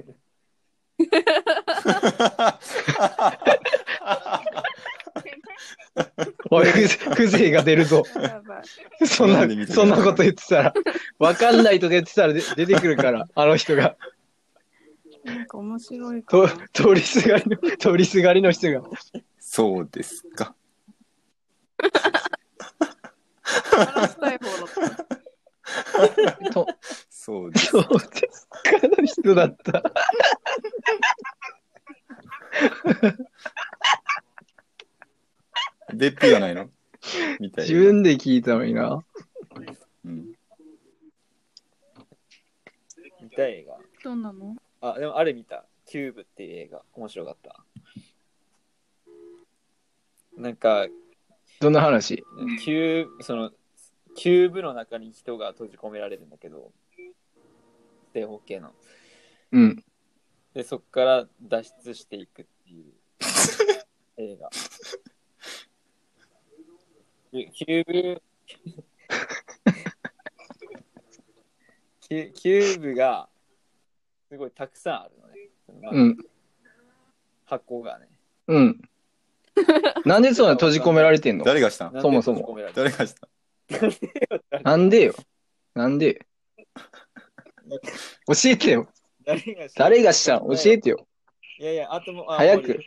おい、風風情が出るぞ。やばい。そんななんで見、てるそんなこと言ってたら、わかんないとか言ってたらで出てくるから、あの人が。なんか面白いかとな。通りすがりの、通りすがりの人が。そうですか。話したい方だった。とそうです。そうですかの人だった。別費がないの？みたい自分で聞いたのにな。うん。見たい映画。どんなの？あ、でもあれ見た。キューブっていう映画。面白かった。なんか、どんな話？キューブ、その、キューブの中に人が閉じ込められるんだけど、正方形の。うん。で、そこから脱出していくっていう映画。キューブ、キュキューブがすごいたくさんあるのね。まあうん。箱がね。うん。なんでそんな閉じ込められてんの？誰がしたん？なんでそもそも閉じ込められてる誰がした？なんでよ？なんで？教えてよ。誰がした？誰がした？ん教えてよ。いやいや、あとも、あ早く